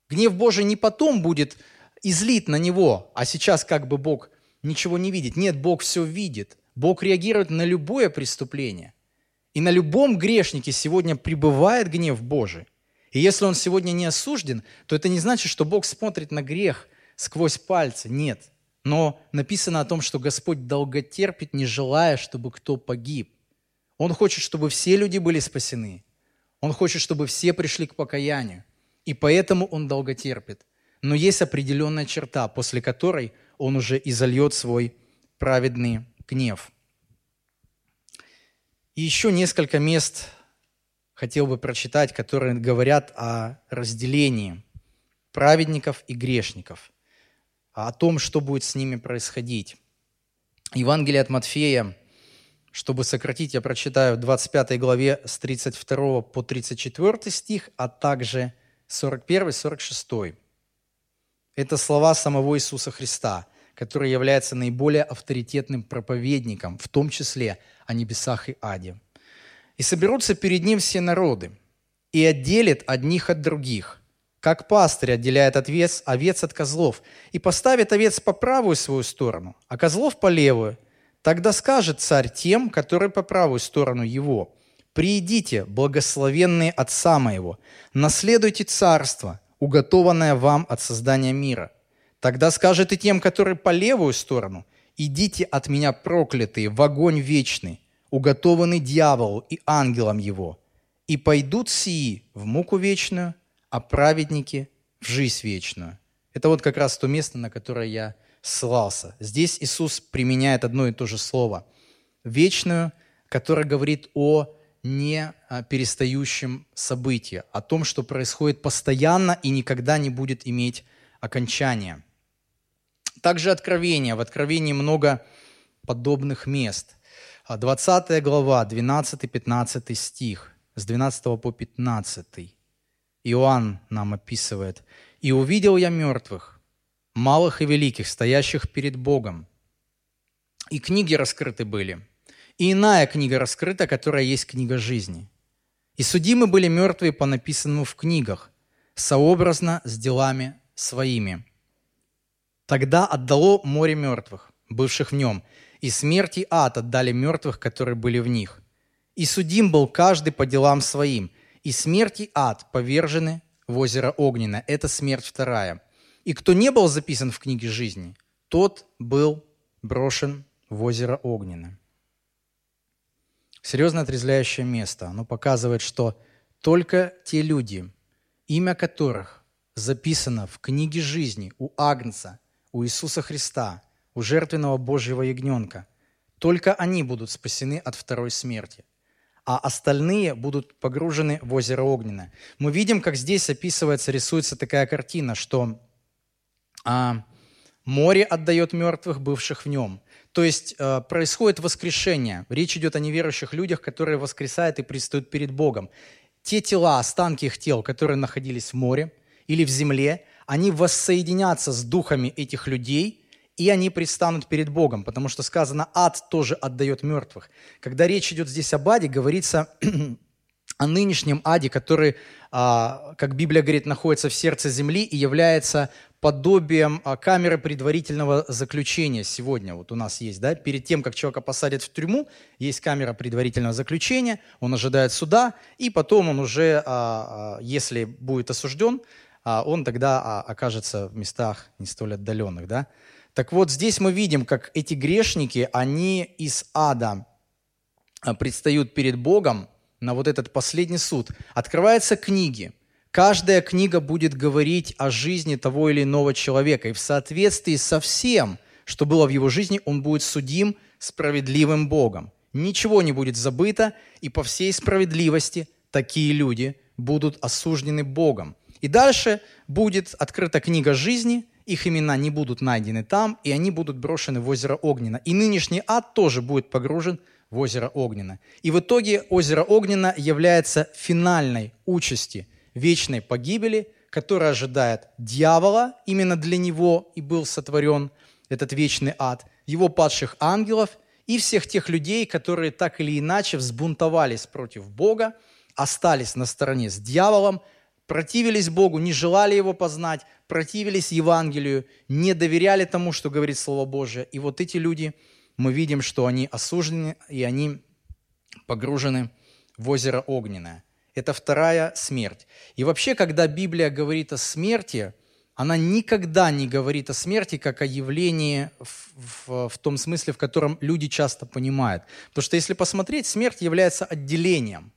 Гнев Божий не потом будет излит на него, а сейчас как бы Бог ничего не видит. Нет, Бог все видит. Бог реагирует на любое преступление. И на любом грешнике сегодня пребывает гнев Божий. И если он сегодня не осужден, то это не значит, что Бог смотрит на грех сквозь пальцы. Нет. Но написано о том, что Господь долготерпит, не желая, чтобы кто погиб. Он хочет, чтобы все люди были спасены. Он хочет, чтобы все пришли к покаянию. И поэтому он долготерпит. Но есть определенная черта, после которой он уже изольет свой праведный гнев. И еще несколько мест хотел бы прочитать, которые говорят о разделении праведников и грешников, о том, что будет с ними происходить. Евангелие от Матфея, чтобы сократить, я прочитаю 25 главе с 32 по 34 стих, а также 41-46. Это слова самого Иисуса Христа, который является наиболее авторитетным проповедником, в том числе о небесах и аде. И соберутся перед ним все народы, и отделит одних от других, как пастырь отделяет овец, овец от козлов, и поставит овец по правую свою сторону, а козлов по левую. Тогда скажет царь тем, которые по правую сторону его, «Приидите, благословенные Отца моего, наследуйте царство, уготованное вам от создания мира». Тогда скажет и тем, которые по левую сторону, «Идите от меня, проклятые, в огонь вечный, уготованы дьяволу и ангелам его, и пойдут сии в муку вечную, а праведники в жизнь вечную. Это вот как раз то место, на которое я ссылался. Здесь Иисус применяет одно и то же слово. Вечную, которое говорит о не перестающем событии, о том, что происходит постоянно и никогда не будет иметь окончания. Также Откровение. В Откровении много подобных мест. 20 а глава, 12-15 стих, с 12 по 15. Иоанн нам описывает. «И увидел я мертвых, малых и великих, стоящих перед Богом. И книги раскрыты были. И иная книга раскрыта, которая есть книга жизни. И судимы были мертвые по написанному в книгах, сообразно с делами своими. Тогда отдало море мертвых, бывших в нем, и смерть и ад отдали мертвых, которые были в них. И судим был каждый по делам своим, и смерть и ад повержены в озеро Огненно. Это смерть вторая. И кто не был записан в книге жизни, тот был брошен в озеро Огненно. Серьезно отрезвляющее место. Оно показывает, что только те люди, имя которых записано в книге жизни у Агнца, у Иисуса Христа, у жертвенного Божьего ягненка. Только они будут спасены от второй смерти, а остальные будут погружены в озеро Огненное. Мы видим, как здесь описывается, рисуется такая картина, что а, море отдает мертвых, бывших в нем. То есть э, происходит воскрешение. Речь идет о неверующих людях, которые воскресают и предстают перед Богом. Те тела, останки их тел, которые находились в море или в земле, они воссоединятся с духами этих людей – и они предстанут перед Богом, потому что сказано, ад тоже отдает мертвых. Когда речь идет здесь об аде, говорится о нынешнем аде, который, а, как Библия говорит, находится в сердце земли и является подобием а, камеры предварительного заключения сегодня. Вот у нас есть, да, перед тем, как человека посадят в тюрьму, есть камера предварительного заключения, он ожидает суда, и потом он уже, а, если будет осужден, он тогда окажется в местах не столь отдаленных, да. Так вот, здесь мы видим, как эти грешники, они из ада предстают перед Богом, на вот этот последний суд, открываются книги. Каждая книга будет говорить о жизни того или иного человека. И в соответствии со всем, что было в его жизни, он будет судим справедливым Богом. Ничего не будет забыто, и по всей справедливости такие люди будут осуждены Богом. И дальше будет открыта книга жизни, их имена не будут найдены там, и они будут брошены в озеро Огненно. И нынешний ад тоже будет погружен в озеро Огненно. И в итоге озеро Огненно является финальной участи вечной погибели, которая ожидает дьявола, именно для него и был сотворен этот вечный ад, его падших ангелов и всех тех людей, которые так или иначе взбунтовались против Бога, остались на стороне с дьяволом, противились Богу, не желали Его познать, противились Евангелию, не доверяли тому, что говорит Слово Божие. И вот эти люди – мы видим, что они осуждены и они погружены в озеро Огненное. Это вторая смерть. И вообще, когда Библия говорит о смерти, она никогда не говорит о смерти как о явлении в, в, в том смысле, в котором люди часто понимают. Потому что если посмотреть, смерть является отделением.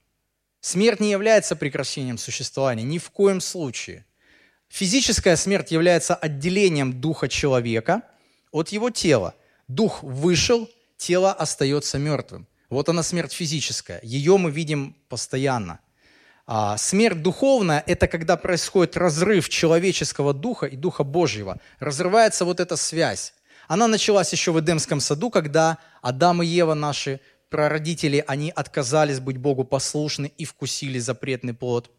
Смерть не является прекращением существования, ни в коем случае. Физическая смерть является отделением духа человека от его тела дух вышел, тело остается мертвым. Вот она смерть физическая. Ее мы видим постоянно. А смерть духовная – это когда происходит разрыв человеческого духа и духа Божьего. Разрывается вот эта связь. Она началась еще в Эдемском саду, когда Адам и Ева, наши прародители, они отказались быть Богу послушны и вкусили запретный плод.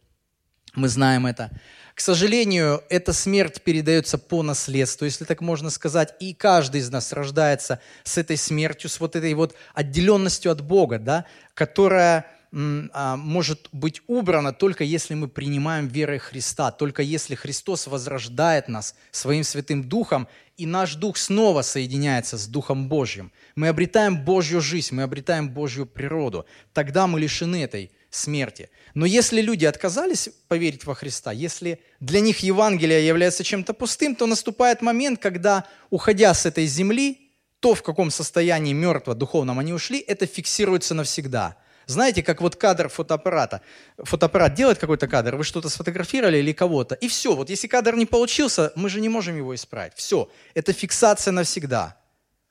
Мы знаем это. К сожалению, эта смерть передается по наследству, если так можно сказать, и каждый из нас рождается с этой смертью, с вот этой вот отделенностью от Бога, да, которая может быть убрана только если мы принимаем верой Христа, только если Христос возрождает нас своим Святым Духом, и наш Дух снова соединяется с Духом Божьим. Мы обретаем Божью жизнь, мы обретаем Божью природу. Тогда мы лишены этой смерти. Но если люди отказались поверить во Христа, если для них Евангелие является чем-то пустым, то наступает момент, когда, уходя с этой земли, то, в каком состоянии мертво духовном они ушли, это фиксируется навсегда. Знаете, как вот кадр фотоаппарата. Фотоаппарат делает какой-то кадр, вы что-то сфотографировали или кого-то, и все. Вот если кадр не получился, мы же не можем его исправить. Все, это фиксация навсегда.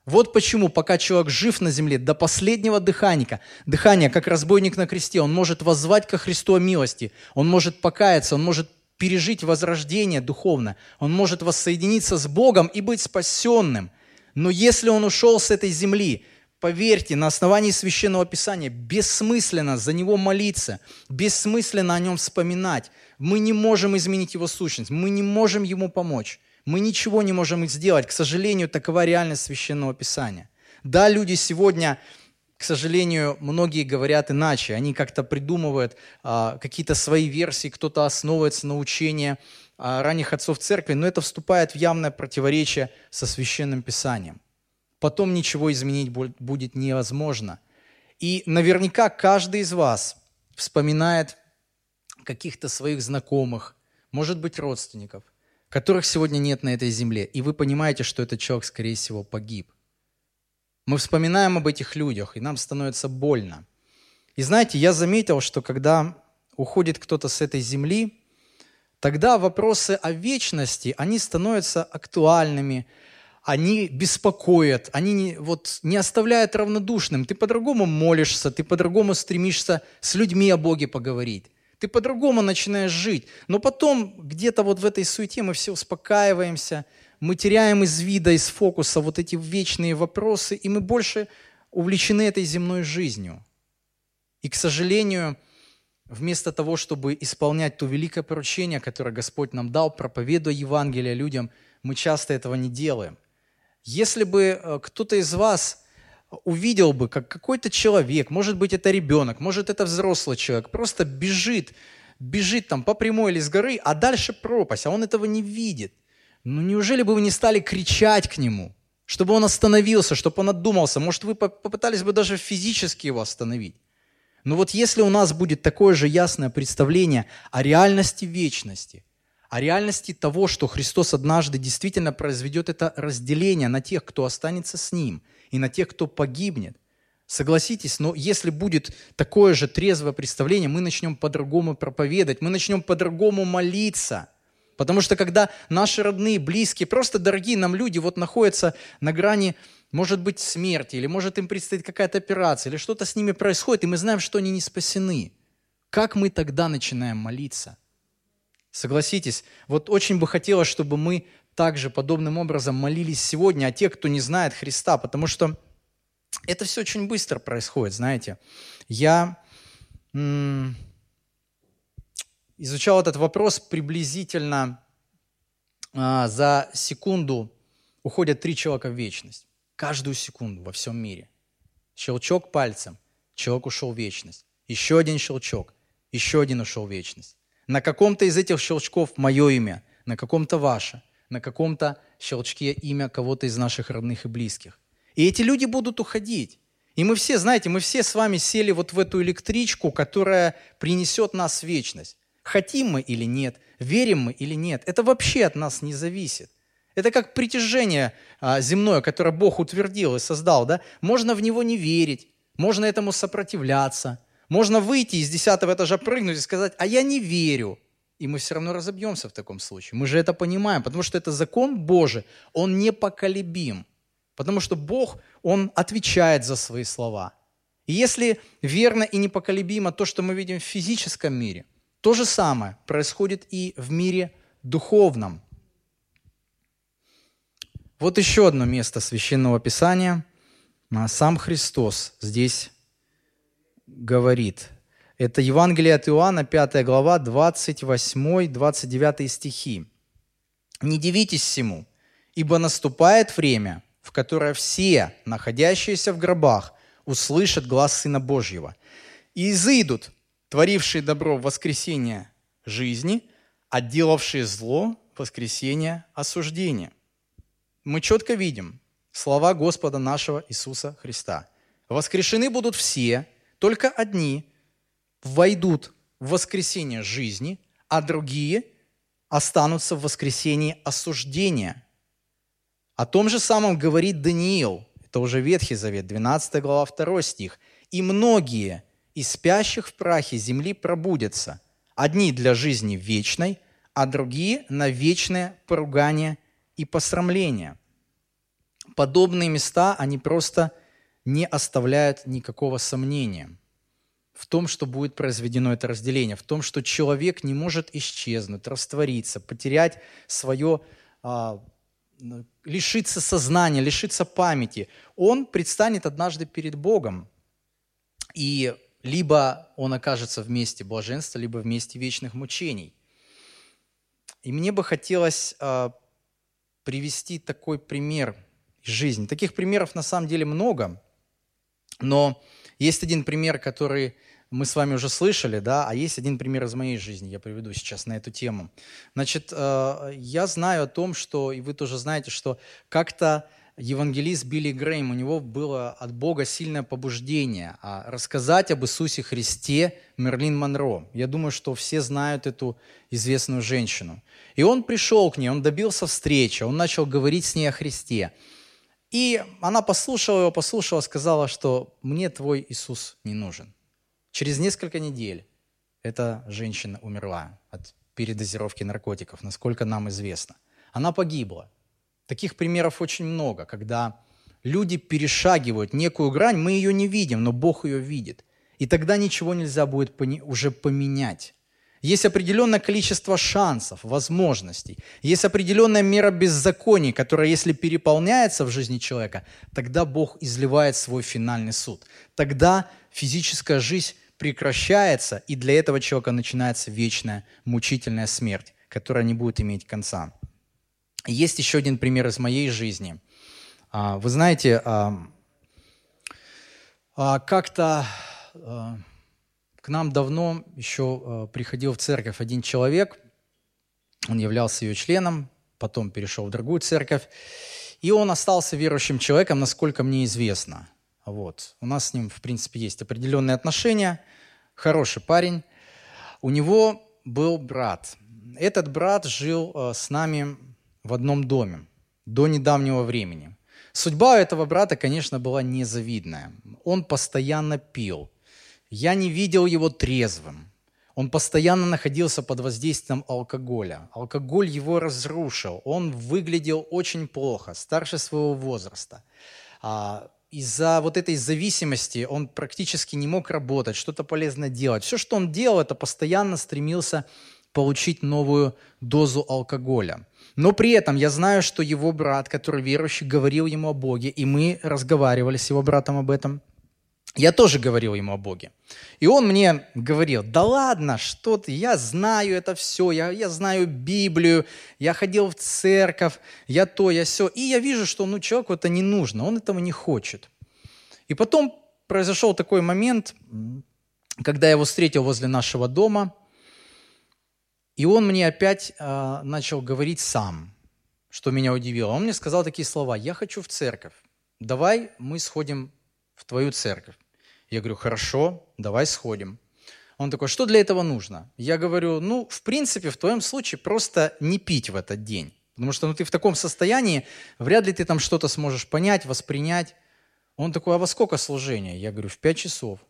Вот почему, пока человек жив на земле, до последнего дыхания, дыхания, как разбойник на кресте, он может воззвать ко Христу о милости, он может покаяться, он может пережить возрождение духовно, он может воссоединиться с Богом и быть спасенным. Но если он ушел с этой земли, поверьте, на основании Священного Писания бессмысленно за него молиться, бессмысленно о нем вспоминать. Мы не можем изменить его сущность, мы не можем ему помочь. Мы ничего не можем сделать. К сожалению, такова реальность Священного Писания. Да, люди сегодня, к сожалению, многие говорят иначе. Они как-то придумывают а, какие-то свои версии, кто-то основывается на учении а, ранних отцов церкви, но это вступает в явное противоречие со Священным Писанием. Потом ничего изменить будет невозможно. И наверняка каждый из вас вспоминает каких-то своих знакомых, может быть, родственников, которых сегодня нет на этой земле, и вы понимаете, что этот человек, скорее всего, погиб. Мы вспоминаем об этих людях, и нам становится больно. И знаете, я заметил, что когда уходит кто-то с этой земли, тогда вопросы о вечности, они становятся актуальными, они беспокоят, они не, вот, не оставляют равнодушным. Ты по-другому молишься, ты по-другому стремишься с людьми о Боге поговорить. Ты по-другому начинаешь жить. Но потом где-то вот в этой суете мы все успокаиваемся, мы теряем из вида, из фокуса вот эти вечные вопросы, и мы больше увлечены этой земной жизнью. И, к сожалению, вместо того, чтобы исполнять то великое поручение, которое Господь нам дал, проповедуя Евангелие людям, мы часто этого не делаем. Если бы э, кто-то из вас увидел бы, как какой-то человек, может быть, это ребенок, может, это взрослый человек, просто бежит, бежит там по прямой или с горы, а дальше пропасть, а он этого не видит. Ну неужели бы вы не стали кричать к нему, чтобы он остановился, чтобы он отдумался? Может, вы попытались бы даже физически его остановить? Но вот если у нас будет такое же ясное представление о реальности вечности, о реальности того, что Христос однажды действительно произведет это разделение на тех, кто останется с Ним, и на тех, кто погибнет. Согласитесь, но если будет такое же трезвое представление, мы начнем по-другому проповедовать, мы начнем по-другому молиться. Потому что когда наши родные, близкие, просто дорогие нам люди вот находятся на грани, может быть, смерти, или может им предстоит какая-то операция, или что-то с ними происходит, и мы знаем, что они не спасены, как мы тогда начинаем молиться? Согласитесь, вот очень бы хотелось, чтобы мы также подобным образом молились сегодня о тех, кто не знает Христа, потому что это все очень быстро происходит, знаете. Я м- изучал этот вопрос приблизительно а, за секунду уходят три человека в вечность. Каждую секунду во всем мире. Щелчок пальцем, человек ушел в вечность. Еще один щелчок, еще один ушел в вечность. На каком-то из этих щелчков мое имя, на каком-то ваше, на каком-то щелчке имя кого-то из наших родных и близких. И эти люди будут уходить. И мы все, знаете, мы все с вами сели вот в эту электричку, которая принесет нас в вечность. Хотим мы или нет, верим мы или нет, это вообще от нас не зависит. Это как притяжение а, земное, которое Бог утвердил и создал. Да? Можно в него не верить, можно этому сопротивляться – можно выйти из десятого этажа, прыгнуть и сказать, а я не верю. И мы все равно разобьемся в таком случае. Мы же это понимаем, потому что это закон Божий, он непоколебим. Потому что Бог, Он отвечает за свои слова. И если верно и непоколебимо то, что мы видим в физическом мире, то же самое происходит и в мире духовном. Вот еще одно место священного писания. Сам Христос здесь говорит. Это Евангелие от Иоанна, 5 глава, 28-29 стихи. «Не дивитесь всему, ибо наступает время, в которое все, находящиеся в гробах, услышат глаз Сына Божьего, и изыдут, творившие добро в воскресение жизни, а делавшие зло воскресение осуждения». Мы четко видим слова Господа нашего Иисуса Христа. «Воскрешены будут все, только одни войдут в воскресение жизни, а другие останутся в воскресении осуждения. О том же самом говорит Даниил, это уже Ветхий Завет, 12 глава, 2 стих. «И многие из спящих в прахе земли пробудятся, одни для жизни вечной, а другие на вечное поругание и посрамление». Подобные места, они просто не оставляют никакого сомнения в том, что будет произведено это разделение, в том, что человек не может исчезнуть, раствориться, потерять свое, а, лишиться сознания, лишиться памяти. Он предстанет однажды перед Богом. И либо он окажется в месте блаженства, либо в месте вечных мучений. И мне бы хотелось а, привести такой пример из жизни. Таких примеров на самом деле много. Но есть один пример, который мы с вами уже слышали, да, а есть один пример из моей жизни, я приведу сейчас на эту тему. Значит, э, я знаю о том, что, и вы тоже знаете, что как-то евангелист Билли Грейм, у него было от Бога сильное побуждение а рассказать об Иисусе Христе Мерлин Монро. Я думаю, что все знают эту известную женщину. И он пришел к ней, он добился встречи, он начал говорить с ней о Христе. И она послушала его, послушала, сказала, что мне твой Иисус не нужен. Через несколько недель эта женщина умерла от передозировки наркотиков, насколько нам известно. Она погибла. Таких примеров очень много, когда люди перешагивают некую грань, мы ее не видим, но Бог ее видит. И тогда ничего нельзя будет уже поменять. Есть определенное количество шансов, возможностей. Есть определенная мера беззаконий, которая, если переполняется в жизни человека, тогда Бог изливает свой финальный суд. Тогда физическая жизнь прекращается, и для этого человека начинается вечная мучительная смерть, которая не будет иметь конца. Есть еще один пример из моей жизни. А, вы знаете, а, как-то а, нам давно еще а, приходил в церковь один человек, он являлся ее членом, потом перешел в другую церковь, и он остался верующим человеком, насколько мне известно. Вот. У нас с ним, в принципе, есть определенные отношения, хороший парень. У него был брат. Этот брат жил с нами в одном доме до недавнего времени. Судьба этого брата, конечно, была незавидная. Он постоянно пил. Я не видел его трезвым. Он постоянно находился под воздействием алкоголя. Алкоголь его разрушил. Он выглядел очень плохо, старше своего возраста. А, из-за вот этой зависимости он практически не мог работать, что-то полезно делать. Все, что он делал, это постоянно стремился получить новую дозу алкоголя. Но при этом я знаю, что его брат, который верующий, говорил ему о Боге, и мы разговаривали с его братом об этом. Я тоже говорил ему о Боге. И он мне говорил, да ладно, что ты, я знаю это все, я, я знаю Библию, я ходил в церковь, я то, я все. И я вижу, что ну, человеку это не нужно, он этого не хочет. И потом произошел такой момент, когда я его встретил возле нашего дома – и он мне опять э, начал говорить сам, что меня удивило. Он мне сказал такие слова, я хочу в церковь, давай мы сходим в твою церковь. Я говорю, хорошо, давай сходим. Он такой, что для этого нужно? Я говорю, ну, в принципе, в твоем случае просто не пить в этот день. Потому что ну, ты в таком состоянии, вряд ли ты там что-то сможешь понять, воспринять. Он такой, а во сколько служение? Я говорю, в пять часов.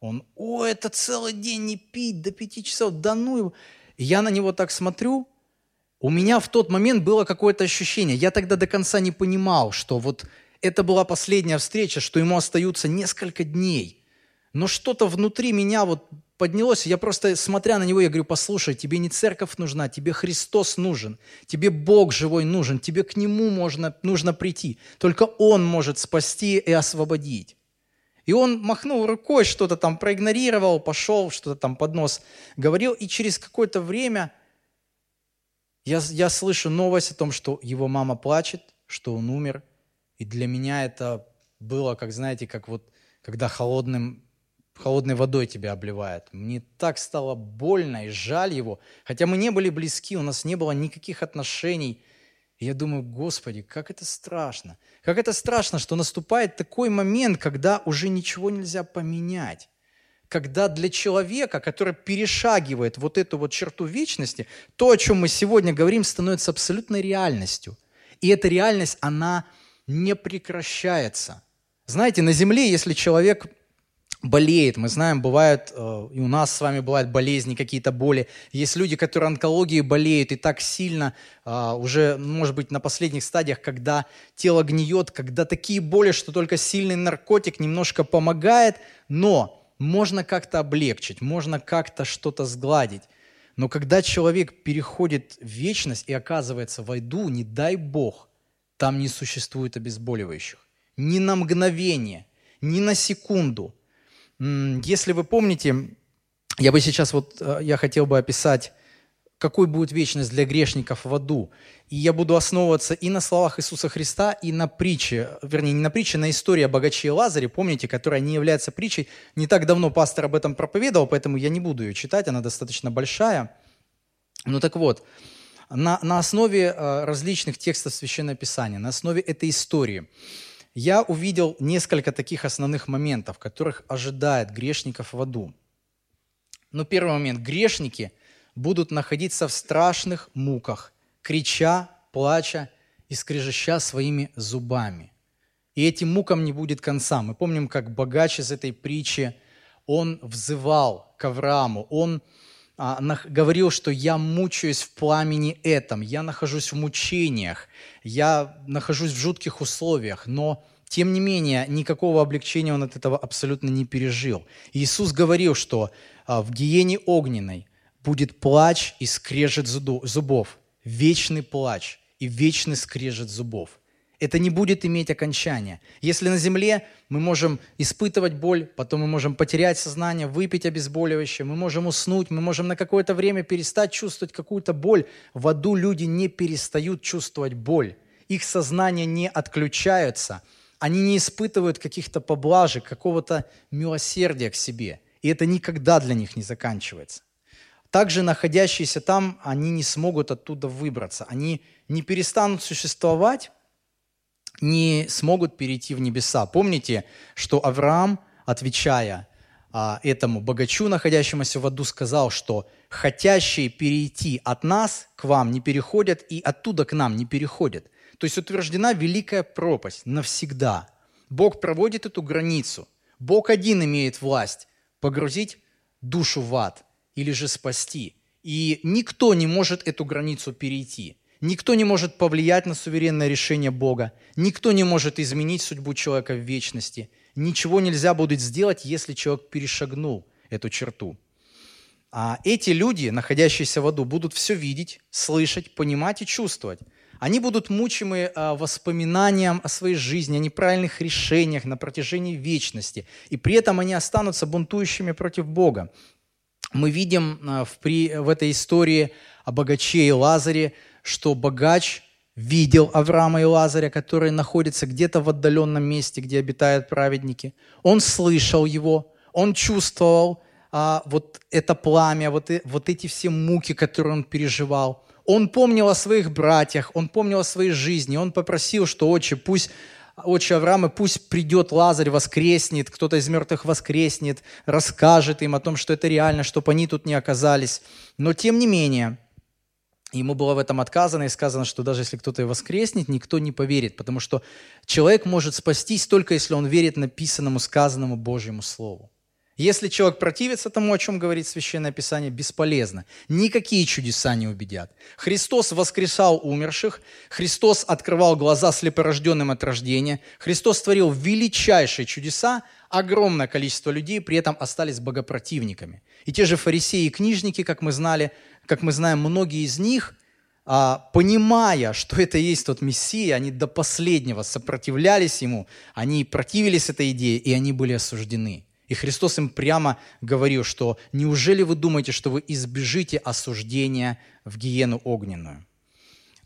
Он, о, это целый день не пить до пяти часов, да ну его. Я на него так смотрю, у меня в тот момент было какое-то ощущение. Я тогда до конца не понимал, что вот это была последняя встреча, что ему остаются несколько дней. Но что-то внутри меня вот поднялось, я просто, смотря на него, я говорю, послушай, тебе не церковь нужна, тебе Христос нужен, тебе Бог живой нужен, тебе к Нему можно, нужно прийти. Только Он может спасти и освободить. И он махнул рукой, что-то там проигнорировал, пошел, что-то там под нос говорил. И через какое-то время я, я слышу новость о том, что его мама плачет, что он умер. И для меня это было, как знаете, как вот, когда холодным, холодной водой тебя обливают. Мне так стало больно и жаль его. Хотя мы не были близки, у нас не было никаких отношений – и я думаю, Господи, как это страшно. Как это страшно, что наступает такой момент, когда уже ничего нельзя поменять. Когда для человека, который перешагивает вот эту вот черту вечности, то, о чем мы сегодня говорим, становится абсолютной реальностью. И эта реальность, она не прекращается. Знаете, на земле, если человек болеет. Мы знаем, бывают, э, и у нас с вами бывают болезни, какие-то боли. Есть люди, которые онкологией болеют и так сильно, э, уже, может быть, на последних стадиях, когда тело гниет, когда такие боли, что только сильный наркотик немножко помогает, но можно как-то облегчить, можно как-то что-то сгладить. Но когда человек переходит в вечность и оказывается в аду, не дай Бог, там не существует обезболивающих. Ни на мгновение, ни на секунду – если вы помните, я бы сейчас вот, э, я хотел бы описать, какой будет вечность для грешников в аду. И я буду основываться и на словах Иисуса Христа, и на притче, вернее, не на притче, на истории о богаче и Лазаре, помните, которая не является притчей. Не так давно пастор об этом проповедовал, поэтому я не буду ее читать, она достаточно большая. Ну так вот, на, на основе э, различных текстов Священного Писания, на основе этой истории – я увидел несколько таких основных моментов, которых ожидает грешников в аду. Ну, первый момент. Грешники будут находиться в страшных муках, крича, плача и скрежеща своими зубами. И этим мукам не будет конца. Мы помним, как богач из этой притчи, он взывал к Аврааму, он говорил, что я мучаюсь в пламени этом, я нахожусь в мучениях, я нахожусь в жутких условиях, но тем не менее никакого облегчения он от этого абсолютно не пережил. Иисус говорил, что а, в гиене огненной будет плач и скрежет зубов, вечный плач и вечный скрежет зубов это не будет иметь окончания. Если на земле мы можем испытывать боль, потом мы можем потерять сознание, выпить обезболивающее, мы можем уснуть, мы можем на какое-то время перестать чувствовать какую-то боль. В аду люди не перестают чувствовать боль. Их сознание не отключаются. они не испытывают каких-то поблажек, какого-то милосердия к себе. И это никогда для них не заканчивается. Также находящиеся там, они не смогут оттуда выбраться. Они не перестанут существовать, не смогут перейти в небеса. Помните, что Авраам, отвечая а, этому богачу, находящемуся в аду, сказал, что хотящие перейти от нас к вам не переходят, и оттуда к нам не переходят. То есть утверждена великая пропасть навсегда. Бог проводит эту границу. Бог один имеет власть погрузить душу в ад или же спасти. И никто не может эту границу перейти. Никто не может повлиять на суверенное решение Бога. Никто не может изменить судьбу человека в вечности. Ничего нельзя будет сделать, если человек перешагнул эту черту. А эти люди, находящиеся в аду, будут все видеть, слышать, понимать и чувствовать. Они будут мучимы а, воспоминанием о своей жизни, о неправильных решениях на протяжении вечности. И при этом они останутся бунтующими против Бога. Мы видим а, в, при, в этой истории о богаче и Лазаре, что богач видел Авраама и Лазаря, которые находятся где-то в отдаленном месте, где обитают праведники. Он слышал его, он чувствовал а, вот это пламя, вот, и, вот эти все муки, которые он переживал. Он помнил о своих братьях, он помнил о своей жизни, он попросил, что отче, пусть отче Авраама, пусть придет Лазарь, воскреснет, кто-то из мертвых воскреснет, расскажет им о том, что это реально, чтобы они тут не оказались. Но тем не менее, Ему было в этом отказано и сказано, что даже если кто-то и воскреснет, никто не поверит, потому что человек может спастись только если он верит написанному, сказанному Божьему Слову. Если человек противится тому, о чем говорит Священное Писание, бесполезно. Никакие чудеса не убедят. Христос воскрешал умерших, Христос открывал глаза слепорожденным от рождения, Христос творил величайшие чудеса, огромное количество людей при этом остались богопротивниками. И те же фарисеи и книжники, как мы знали, как мы знаем, многие из них, а, понимая, что это есть тот Мессия, они до последнего сопротивлялись ему, они противились этой идее, и они были осуждены. И Христос им прямо говорил, что неужели вы думаете, что вы избежите осуждения в гиену огненную?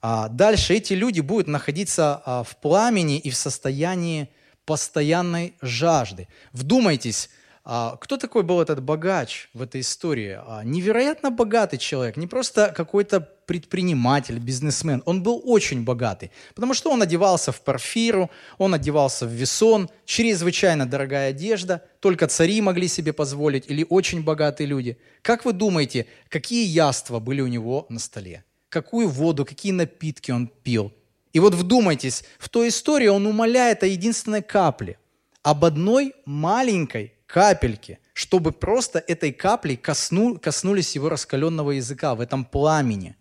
А дальше эти люди будут находиться а, в пламени и в состоянии постоянной жажды. Вдумайтесь, кто такой был этот богач в этой истории? А, невероятно богатый человек, не просто какой-то предприниматель, бизнесмен. Он был очень богатый, потому что он одевался в парфиру, он одевался в весон, чрезвычайно дорогая одежда, только цари могли себе позволить или очень богатые люди. Как вы думаете, какие яства были у него на столе? Какую воду, какие напитки он пил? И вот вдумайтесь, в той истории он умоляет о единственной капле, об одной маленькой капельки, чтобы просто этой каплей косну, коснулись его раскаленного языка в этом пламени.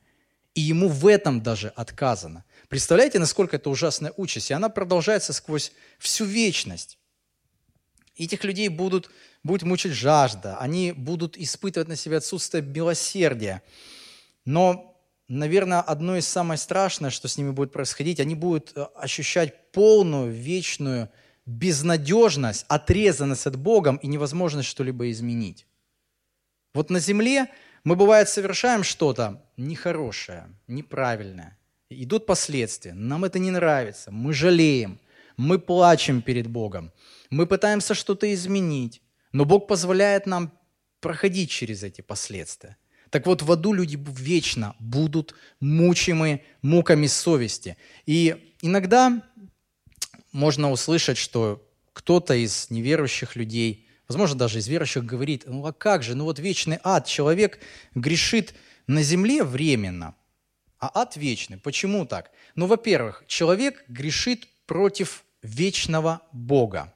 И ему в этом даже отказано. Представляете, насколько это ужасная участь? И она продолжается сквозь всю вечность. Этих людей будут, будет мучить жажда, они будут испытывать на себе отсутствие милосердия. Но, наверное, одно из самых страшных, что с ними будет происходить, они будут э, ощущать полную, вечную безнадежность, отрезанность от Богом и невозможность что-либо изменить. Вот на земле мы, бывает, совершаем что-то нехорошее, неправильное. Идут последствия. Нам это не нравится. Мы жалеем. Мы плачем перед Богом. Мы пытаемся что-то изменить. Но Бог позволяет нам проходить через эти последствия. Так вот, в аду люди вечно будут мучимы муками совести. И иногда можно услышать, что кто-то из неверующих людей, возможно, даже из верующих говорит, ну а как же, ну вот вечный ад, человек грешит на земле временно, а ад вечный. Почему так? Ну, во-первых, человек грешит против вечного Бога.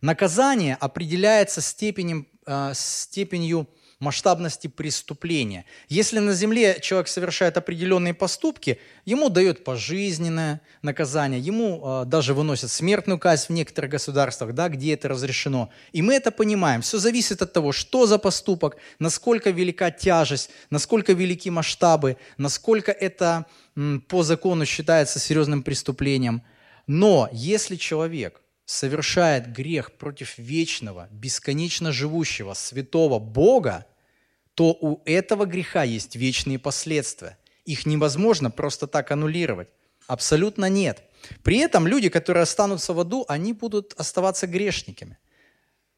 Наказание определяется степенем, э, степенью масштабности преступления. Если на земле человек совершает определенные поступки, ему дают пожизненное наказание, ему э, даже выносят смертную казнь в некоторых государствах, да, где это разрешено. И мы это понимаем. Все зависит от того, что за поступок, насколько велика тяжесть, насколько велики масштабы, насколько это м, по закону считается серьезным преступлением. Но если человек совершает грех против вечного, бесконечно живущего, святого Бога, то у этого греха есть вечные последствия. Их невозможно просто так аннулировать. Абсолютно нет. При этом люди, которые останутся в аду, они будут оставаться грешниками.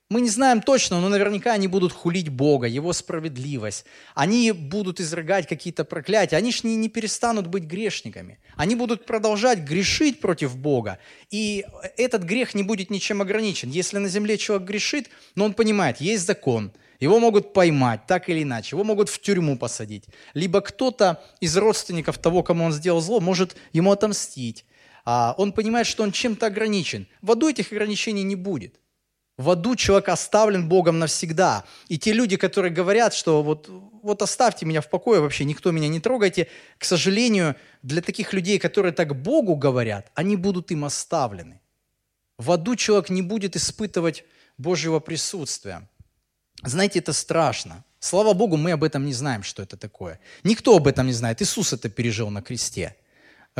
Мы не знаем точно, но наверняка они будут хулить Бога, Его справедливость. Они будут изрыгать какие-то проклятия. Они же не, не перестанут быть грешниками. Они будут продолжать грешить против Бога. И этот грех не будет ничем ограничен. Если на земле человек грешит, но он понимает, есть закон, его могут поймать так или иначе, его могут в тюрьму посадить. Либо кто-то из родственников того, кому он сделал зло, может ему отомстить. А он понимает, что он чем-то ограничен. В аду этих ограничений не будет. В аду человек оставлен Богом навсегда. И те люди, которые говорят, что вот, вот оставьте меня в покое, вообще никто меня не трогайте, к сожалению, для таких людей, которые так Богу говорят, они будут им оставлены. В аду человек не будет испытывать Божьего присутствия. Знаете, это страшно. Слава Богу, мы об этом не знаем, что это такое. Никто об этом не знает. Иисус это пережил на кресте.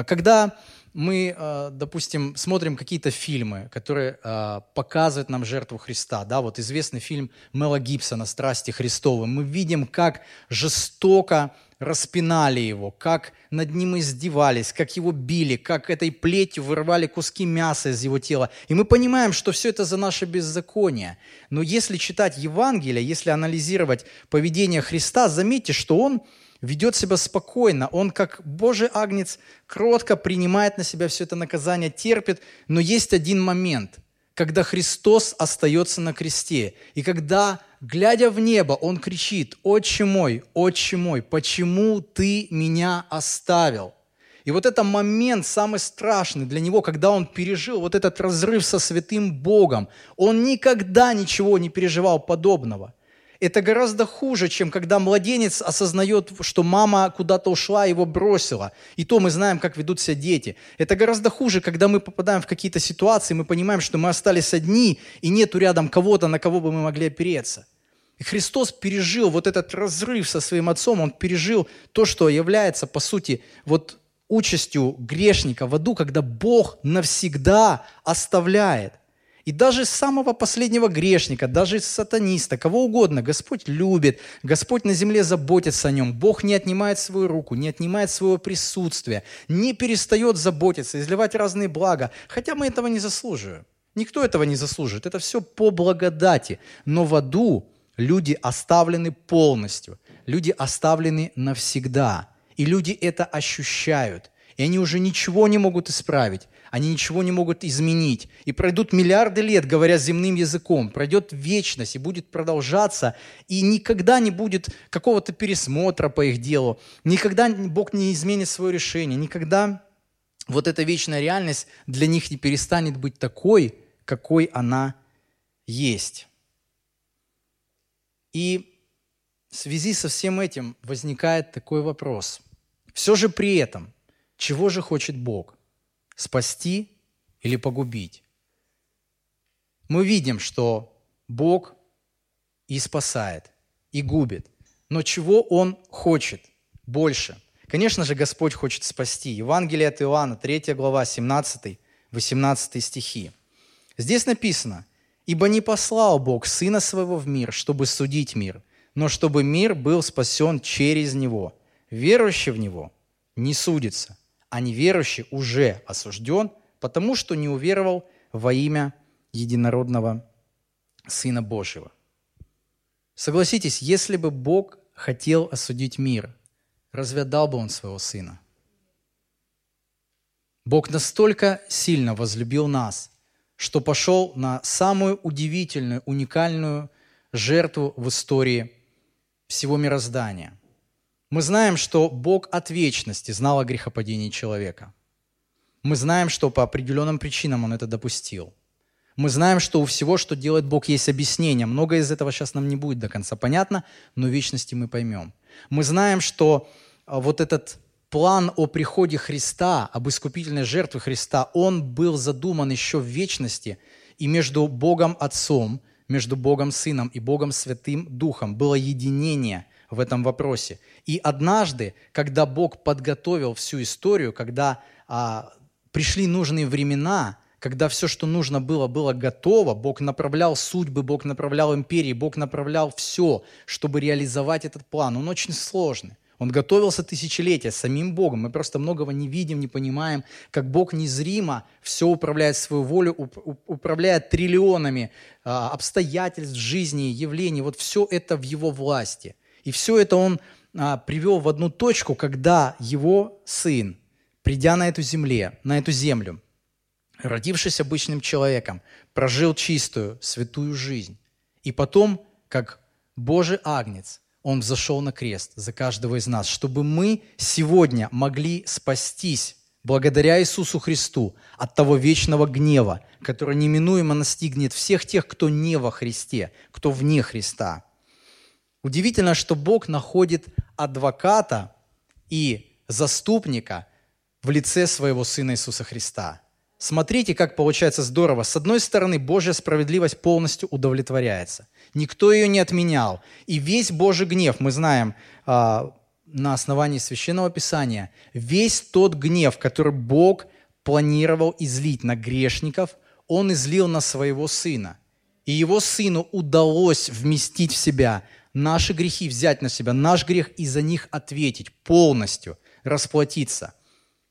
Когда мы, э, допустим, смотрим какие-то фильмы, которые э, показывают нам жертву Христа, да, вот известный фильм Мела Гибсона «Страсти Христовы», мы видим, как жестоко распинали его, как над ним издевались, как его били, как этой плетью вырывали куски мяса из его тела. И мы понимаем, что все это за наше беззаконие. Но если читать Евангелие, если анализировать поведение Христа, заметьте, что он ведет себя спокойно, он как Божий агнец кротко принимает на себя все это наказание, терпит, но есть один момент, когда Христос остается на кресте, и когда, глядя в небо, он кричит, «Отче мой, Отче мой, почему ты меня оставил?» И вот этот момент самый страшный для него, когда он пережил вот этот разрыв со святым Богом, он никогда ничего не переживал подобного. Это гораздо хуже, чем когда младенец осознает, что мама куда-то ушла, его бросила. И то мы знаем, как ведут себя дети. Это гораздо хуже, когда мы попадаем в какие-то ситуации, мы понимаем, что мы остались одни, и нету рядом кого-то, на кого бы мы могли опереться. И Христос пережил вот этот разрыв со своим отцом, он пережил то, что является, по сути, вот участью грешника в аду, когда Бог навсегда оставляет – и даже самого последнего грешника, даже сатаниста, кого угодно, Господь любит, Господь на земле заботится о нем. Бог не отнимает свою руку, не отнимает своего присутствия, не перестает заботиться, изливать разные блага, хотя мы этого не заслуживаем. Никто этого не заслуживает. Это все по благодати. Но в аду люди оставлены полностью. Люди оставлены навсегда. И люди это ощущают. И они уже ничего не могут исправить они ничего не могут изменить. И пройдут миллиарды лет, говоря земным языком, пройдет вечность и будет продолжаться, и никогда не будет какого-то пересмотра по их делу, никогда Бог не изменит свое решение, никогда вот эта вечная реальность для них не перестанет быть такой, какой она есть. И в связи со всем этим возникает такой вопрос. Все же при этом, чего же хочет Бог? Спасти или погубить. Мы видим, что Бог и спасает, и губит. Но чего Он хочет больше? Конечно же, Господь хочет спасти. Евангелие от Иоанна, 3 глава, 17-18 стихи. Здесь написано, «Ибо не послал Бог Сына Своего в мир, чтобы судить мир, но чтобы мир был спасен через Него. Верующий в Него не судится, а неверующий уже осужден, потому что не уверовал во имя единородного Сына Божьего. Согласитесь, если бы Бог хотел осудить мир, разве отдал бы Он своего Сына? Бог настолько сильно возлюбил нас, что пошел на самую удивительную, уникальную жертву в истории всего мироздания – мы знаем, что Бог от вечности знал о грехопадении человека. Мы знаем, что по определенным причинам Он это допустил. Мы знаем, что у всего, что делает Бог, есть объяснение. Многое из этого сейчас нам не будет до конца понятно, но вечности мы поймем. Мы знаем, что а, вот этот план о приходе Христа, об искупительной жертве Христа, он был задуман еще в вечности, и между Богом Отцом, между Богом Сыном и Богом Святым Духом было единение – в этом вопросе. И однажды, когда Бог подготовил всю историю, когда а, пришли нужные времена, когда все, что нужно было, было готово, Бог направлял судьбы, Бог направлял империи, Бог направлял все, чтобы реализовать этот план. Он очень сложный, Он готовился тысячелетия самим Богом. Мы просто многого не видим, не понимаем, как Бог незримо все управляет свою волю, управляет триллионами а, обстоятельств жизни, явлений. Вот все это в Его власти. И все это Он а, привел в одну точку, когда Его Сын, придя на эту земле, на эту землю, родившись обычным человеком, прожил чистую, святую жизнь. И потом, как Божий агнец – он взошел на крест за каждого из нас, чтобы мы сегодня могли спастись благодаря Иисусу Христу от того вечного гнева, который неминуемо настигнет всех тех, кто не во Христе, кто вне Христа. Удивительно, что Бог находит адвоката и заступника в лице своего Сына Иисуса Христа – Смотрите, как получается здорово. С одной стороны, Божья справедливость полностью удовлетворяется. Никто ее не отменял. И весь Божий гнев, мы знаем а, на основании Священного Писания, весь тот гнев, который Бог планировал излить на грешников, Он излил на своего Сына. И Его Сыну удалось вместить в себя наши грехи, взять на себя наш грех и за них ответить полностью, расплатиться –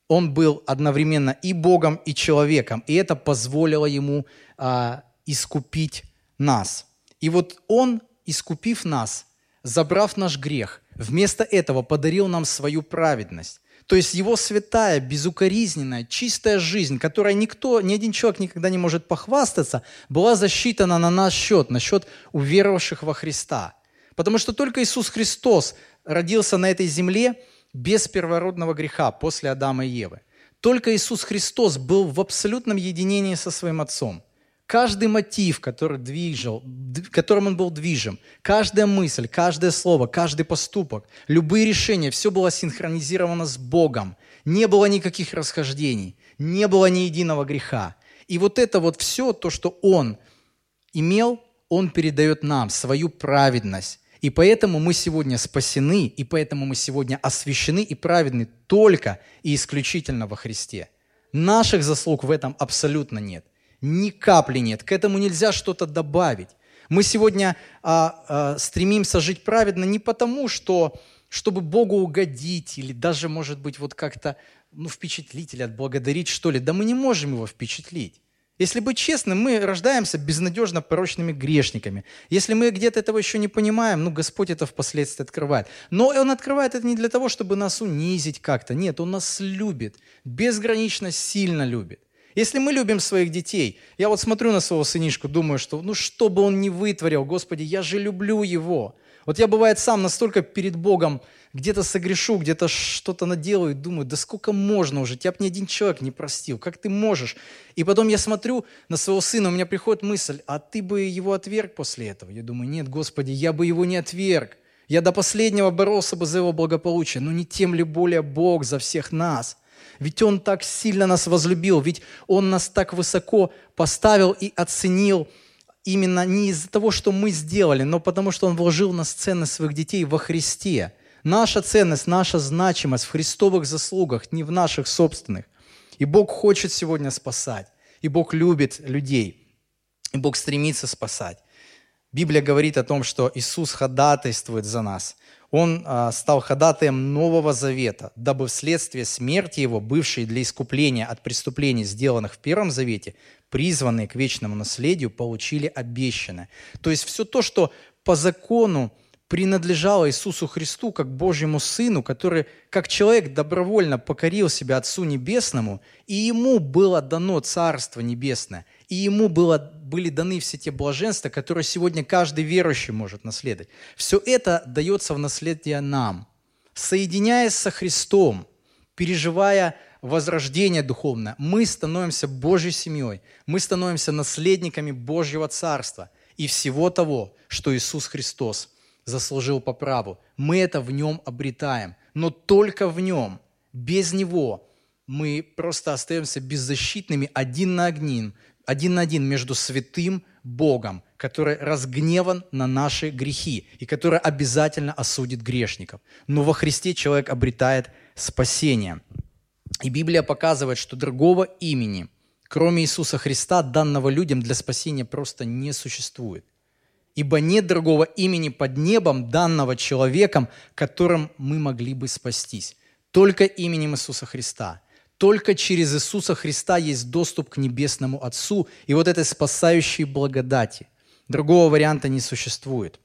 он был одновременно и Богом, и человеком, и это позволило ему а, искупить нас. И вот он, искупив нас, забрав наш грех, вместо этого подарил нам свою праведность. То есть его святая, безукоризненная, чистая жизнь, которой никто, ни один человек никогда не может похвастаться, была засчитана на наш счет, на счет уверовавших во Христа. Потому что только Иисус Христос родился на этой земле – без первородного греха после Адама и Евы. Только Иисус Христос был в абсолютном единении со своим Отцом. Каждый мотив, который движил, которым он был движим, каждая мысль, каждое слово, каждый поступок, любые решения, все было синхронизировано с Богом. Не было никаких расхождений, не было ни единого греха. И вот это вот все, то, что он имел, он передает нам, свою праведность, и поэтому мы сегодня спасены, и поэтому мы сегодня освящены и праведны только и исключительно во Христе. Наших заслуг в этом абсолютно нет. Ни капли нет. К этому нельзя что-то добавить. Мы сегодня а, а, стремимся жить праведно не потому, что чтобы Богу угодить или даже, может быть, вот как-то ну, впечатлить или отблагодарить, что ли. Да мы не можем его впечатлить. Если быть честным, мы рождаемся безнадежно порочными грешниками. Если мы где-то этого еще не понимаем, ну, Господь это впоследствии открывает. Но Он открывает это не для того, чтобы нас унизить как-то. Нет, Он нас любит, безгранично сильно любит. Если мы любим своих детей, я вот смотрю на своего сынишку, думаю, что ну что бы он ни вытворил, Господи, я же люблю его. Вот я, бывает, сам настолько перед Богом где-то согрешу, где-то что-то наделаю, думаю, да сколько можно уже, тебя бы ни один человек не простил, как ты можешь? И потом я смотрю на своего сына, у меня приходит мысль, а ты бы его отверг после этого? Я думаю, нет, Господи, я бы его не отверг. Я до последнего боролся бы за его благополучие, но не тем ли более Бог за всех нас. Ведь Он так сильно нас возлюбил, ведь Он нас так высоко поставил и оценил – именно не из-за того, что мы сделали, но потому что Он вложил нас ценность своих детей во Христе. Наша ценность, наша значимость в христовых заслугах, не в наших собственных. И Бог хочет сегодня спасать. И Бог любит людей. И Бог стремится спасать. Библия говорит о том, что Иисус ходатайствует за нас. Он а, стал ходатаем Нового Завета, дабы вследствие смерти Его, бывшей для искупления от преступлений, сделанных в Первом Завете, призванные к вечному наследию, получили обещанное. То есть все то, что по закону принадлежало Иисусу Христу как Божьему Сыну, который как человек добровольно покорил себя Отцу Небесному, и Ему было дано Царство Небесное, и Ему было, были даны все те блаженства, которые сегодня каждый верующий может наследовать. Все это дается в наследие нам. Соединяясь со Христом, переживая возрождение духовное, мы становимся Божьей семьей, мы становимся наследниками Божьего Царства и всего того, что Иисус Христос заслужил по праву. Мы это в Нем обретаем, но только в Нем, без Него мы просто остаемся беззащитными один на один, один на один между святым Богом, который разгневан на наши грехи и который обязательно осудит грешников. Но во Христе человек обретает спасение. И Библия показывает, что другого имени, кроме Иисуса Христа, данного людям для спасения просто не существует. Ибо нет другого имени под небом, данного человеком, которым мы могли бы спастись. Только именем Иисуса Христа. Только через Иисуса Христа есть доступ к Небесному Отцу и вот этой спасающей благодати. Другого варианта не существует.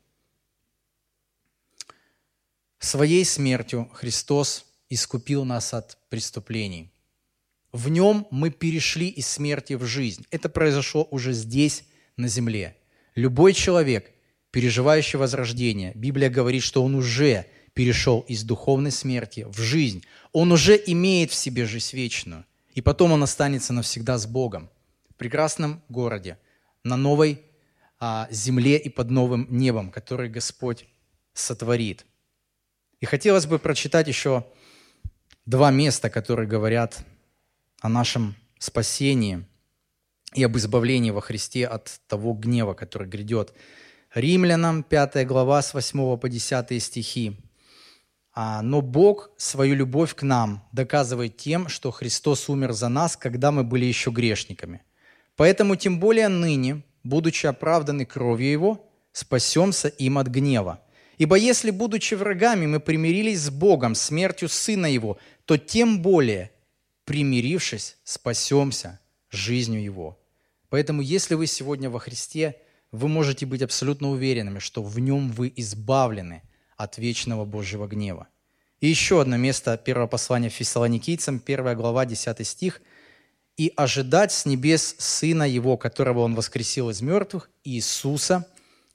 Своей смертью Христос искупил нас от преступлений. В нем мы перешли из смерти в жизнь. Это произошло уже здесь, на земле. Любой человек, переживающий возрождение, Библия говорит, что он уже перешел из духовной смерти в жизнь. Он уже имеет в себе жизнь вечную. И потом он останется навсегда с Богом. В прекрасном городе, на новой а, земле и под новым небом, который Господь сотворит. И хотелось бы прочитать еще два места, которые говорят о нашем спасении и об избавлении во Христе от того гнева, который грядет. Римлянам 5 глава с 8 по 10 стихи. «А, «Но Бог свою любовь к нам доказывает тем, что Христос умер за нас, когда мы были еще грешниками. Поэтому тем более ныне, будучи оправданы кровью Его, спасемся им от гнева. Ибо если, будучи врагами, мы примирились с Богом смертью Сына Его, то тем более, примирившись, спасемся жизнью Его. Поэтому, если вы сегодня во Христе, вы можете быть абсолютно уверенными, что в Нем вы избавлены от вечного Божьего гнева. И еще одно место первого послания Фессалоникийцам, 1 глава, 10 стих. «И ожидать с небес Сына Его, которого Он воскресил из мертвых, Иисуса,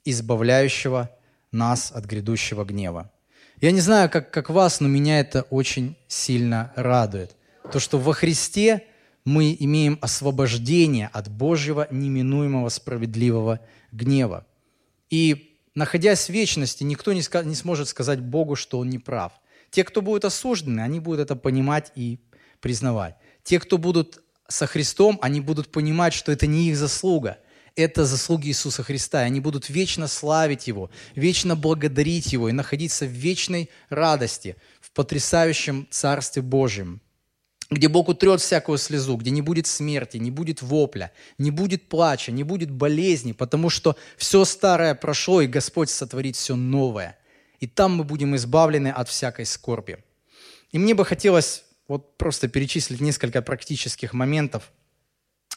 избавляющего нас от грядущего гнева». Я не знаю, как, как вас, но меня это очень сильно радует. То, что во Христе мы имеем освобождение от Божьего неминуемого справедливого гнева. И находясь в вечности, никто не, ска- не сможет сказать Богу, что Он не прав. Те, кто будут осуждены, они будут это понимать и признавать. Те, кто будут со Христом, они будут понимать, что это не их заслуга – это заслуги Иисуса Христа. И они будут вечно славить Его, вечно благодарить Его и находиться в вечной радости, в потрясающем Царстве Божьем, где Бог утрет всякую слезу, где не будет смерти, не будет вопля, не будет плача, не будет болезни, потому что все старое прошло, и Господь сотворит все новое. И там мы будем избавлены от всякой скорби. И мне бы хотелось вот просто перечислить несколько практических моментов –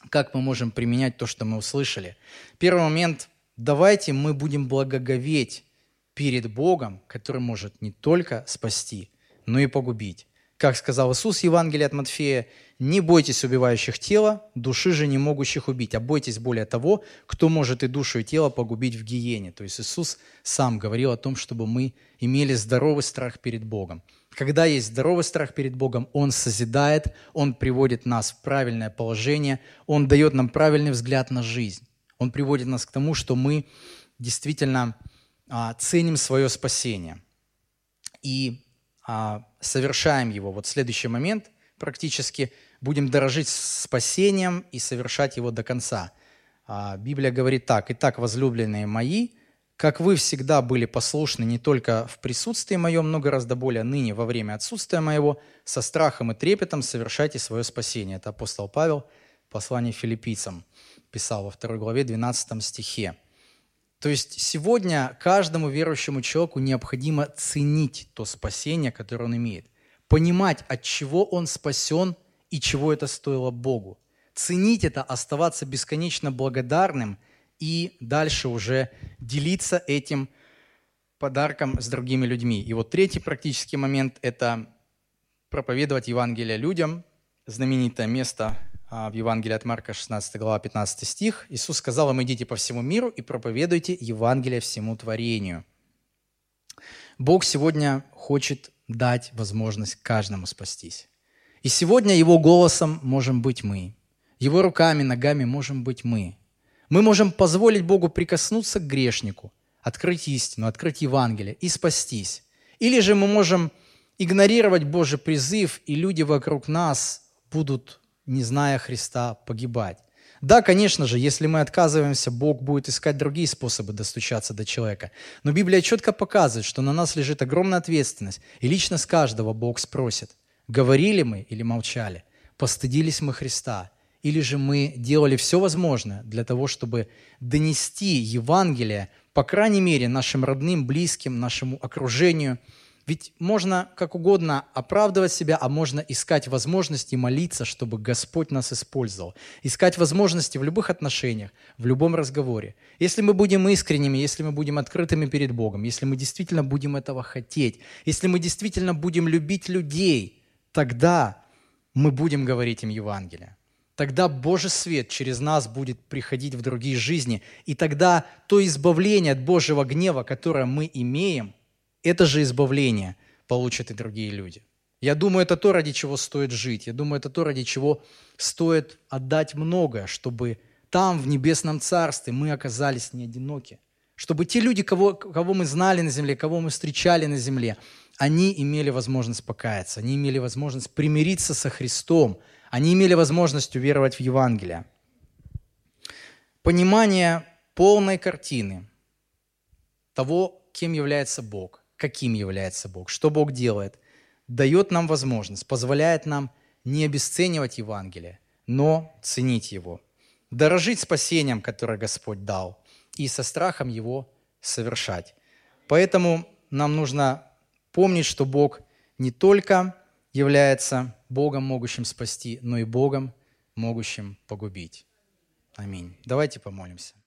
как мы можем применять то, что мы услышали. Первый момент – давайте мы будем благоговеть перед Богом, который может не только спасти, но и погубить. Как сказал Иисус в Евангелии от Матфея, «Не бойтесь убивающих тело, души же не могущих убить, а бойтесь более того, кто может и душу, и тело погубить в гиене». То есть Иисус сам говорил о том, чтобы мы имели здоровый страх перед Богом. Когда есть здоровый страх перед Богом, Он созидает, Он приводит нас в правильное положение, Он дает нам правильный взгляд на жизнь. Он приводит нас к тому, что мы действительно а, ценим свое спасение и совершаем его. Вот следующий момент практически будем дорожить спасением и совершать его до конца. А, Библия говорит так, «Итак, возлюбленные мои, как вы всегда были послушны не только в присутствии моем, но гораздо более ныне во время отсутствия моего, со страхом и трепетом совершайте свое спасение». Это апостол Павел, послание филиппийцам, писал во второй главе 12 стихе. То есть сегодня каждому верующему человеку необходимо ценить то спасение, которое он имеет, понимать, от чего он спасен и чего это стоило Богу. Ценить это, оставаться бесконечно благодарным – и дальше уже делиться этим подарком с другими людьми. И вот третий практический момент – это проповедовать Евангелие людям. Знаменитое место в Евангелии от Марка, 16 глава, 15 стих. Иисус сказал им, идите по всему миру и проповедуйте Евангелие всему творению. Бог сегодня хочет дать возможность каждому спастись. И сегодня Его голосом можем быть мы. Его руками, ногами можем быть мы. Мы можем позволить Богу прикоснуться к грешнику, открыть истину, открыть Евангелие и спастись. Или же мы можем игнорировать Божий призыв, и люди вокруг нас будут, не зная Христа, погибать. Да, конечно же, если мы отказываемся, Бог будет искать другие способы достучаться до человека. Но Библия четко показывает, что на нас лежит огромная ответственность. И лично с каждого Бог спросит, говорили мы или молчали, постыдились мы Христа – или же мы делали все возможное для того, чтобы донести Евангелие, по крайней мере, нашим родным, близким, нашему окружению. Ведь можно как угодно оправдывать себя, а можно искать возможности молиться, чтобы Господь нас использовал. Искать возможности в любых отношениях, в любом разговоре. Если мы будем искренними, если мы будем открытыми перед Богом, если мы действительно будем этого хотеть, если мы действительно будем любить людей, тогда мы будем говорить им Евангелие тогда Божий свет через нас будет приходить в другие жизни. И тогда то избавление от Божьего гнева, которое мы имеем, это же избавление получат и другие люди. Я думаю, это то, ради чего стоит жить. Я думаю, это то, ради чего стоит отдать многое, чтобы там, в небесном царстве, мы оказались не одиноки. Чтобы те люди, кого, кого мы знали на земле, кого мы встречали на земле, они имели возможность покаяться, они имели возможность примириться со Христом, они имели возможность уверовать в Евангелие. Понимание полной картины того, кем является Бог, каким является Бог, что Бог делает, дает нам возможность, позволяет нам не обесценивать Евангелие, но ценить его, дорожить спасением, которое Господь дал, и со страхом его совершать. Поэтому нам нужно помнить, что Бог не только является Богом, могущим спасти, но и Богом, могущим погубить. Аминь. Давайте помолимся.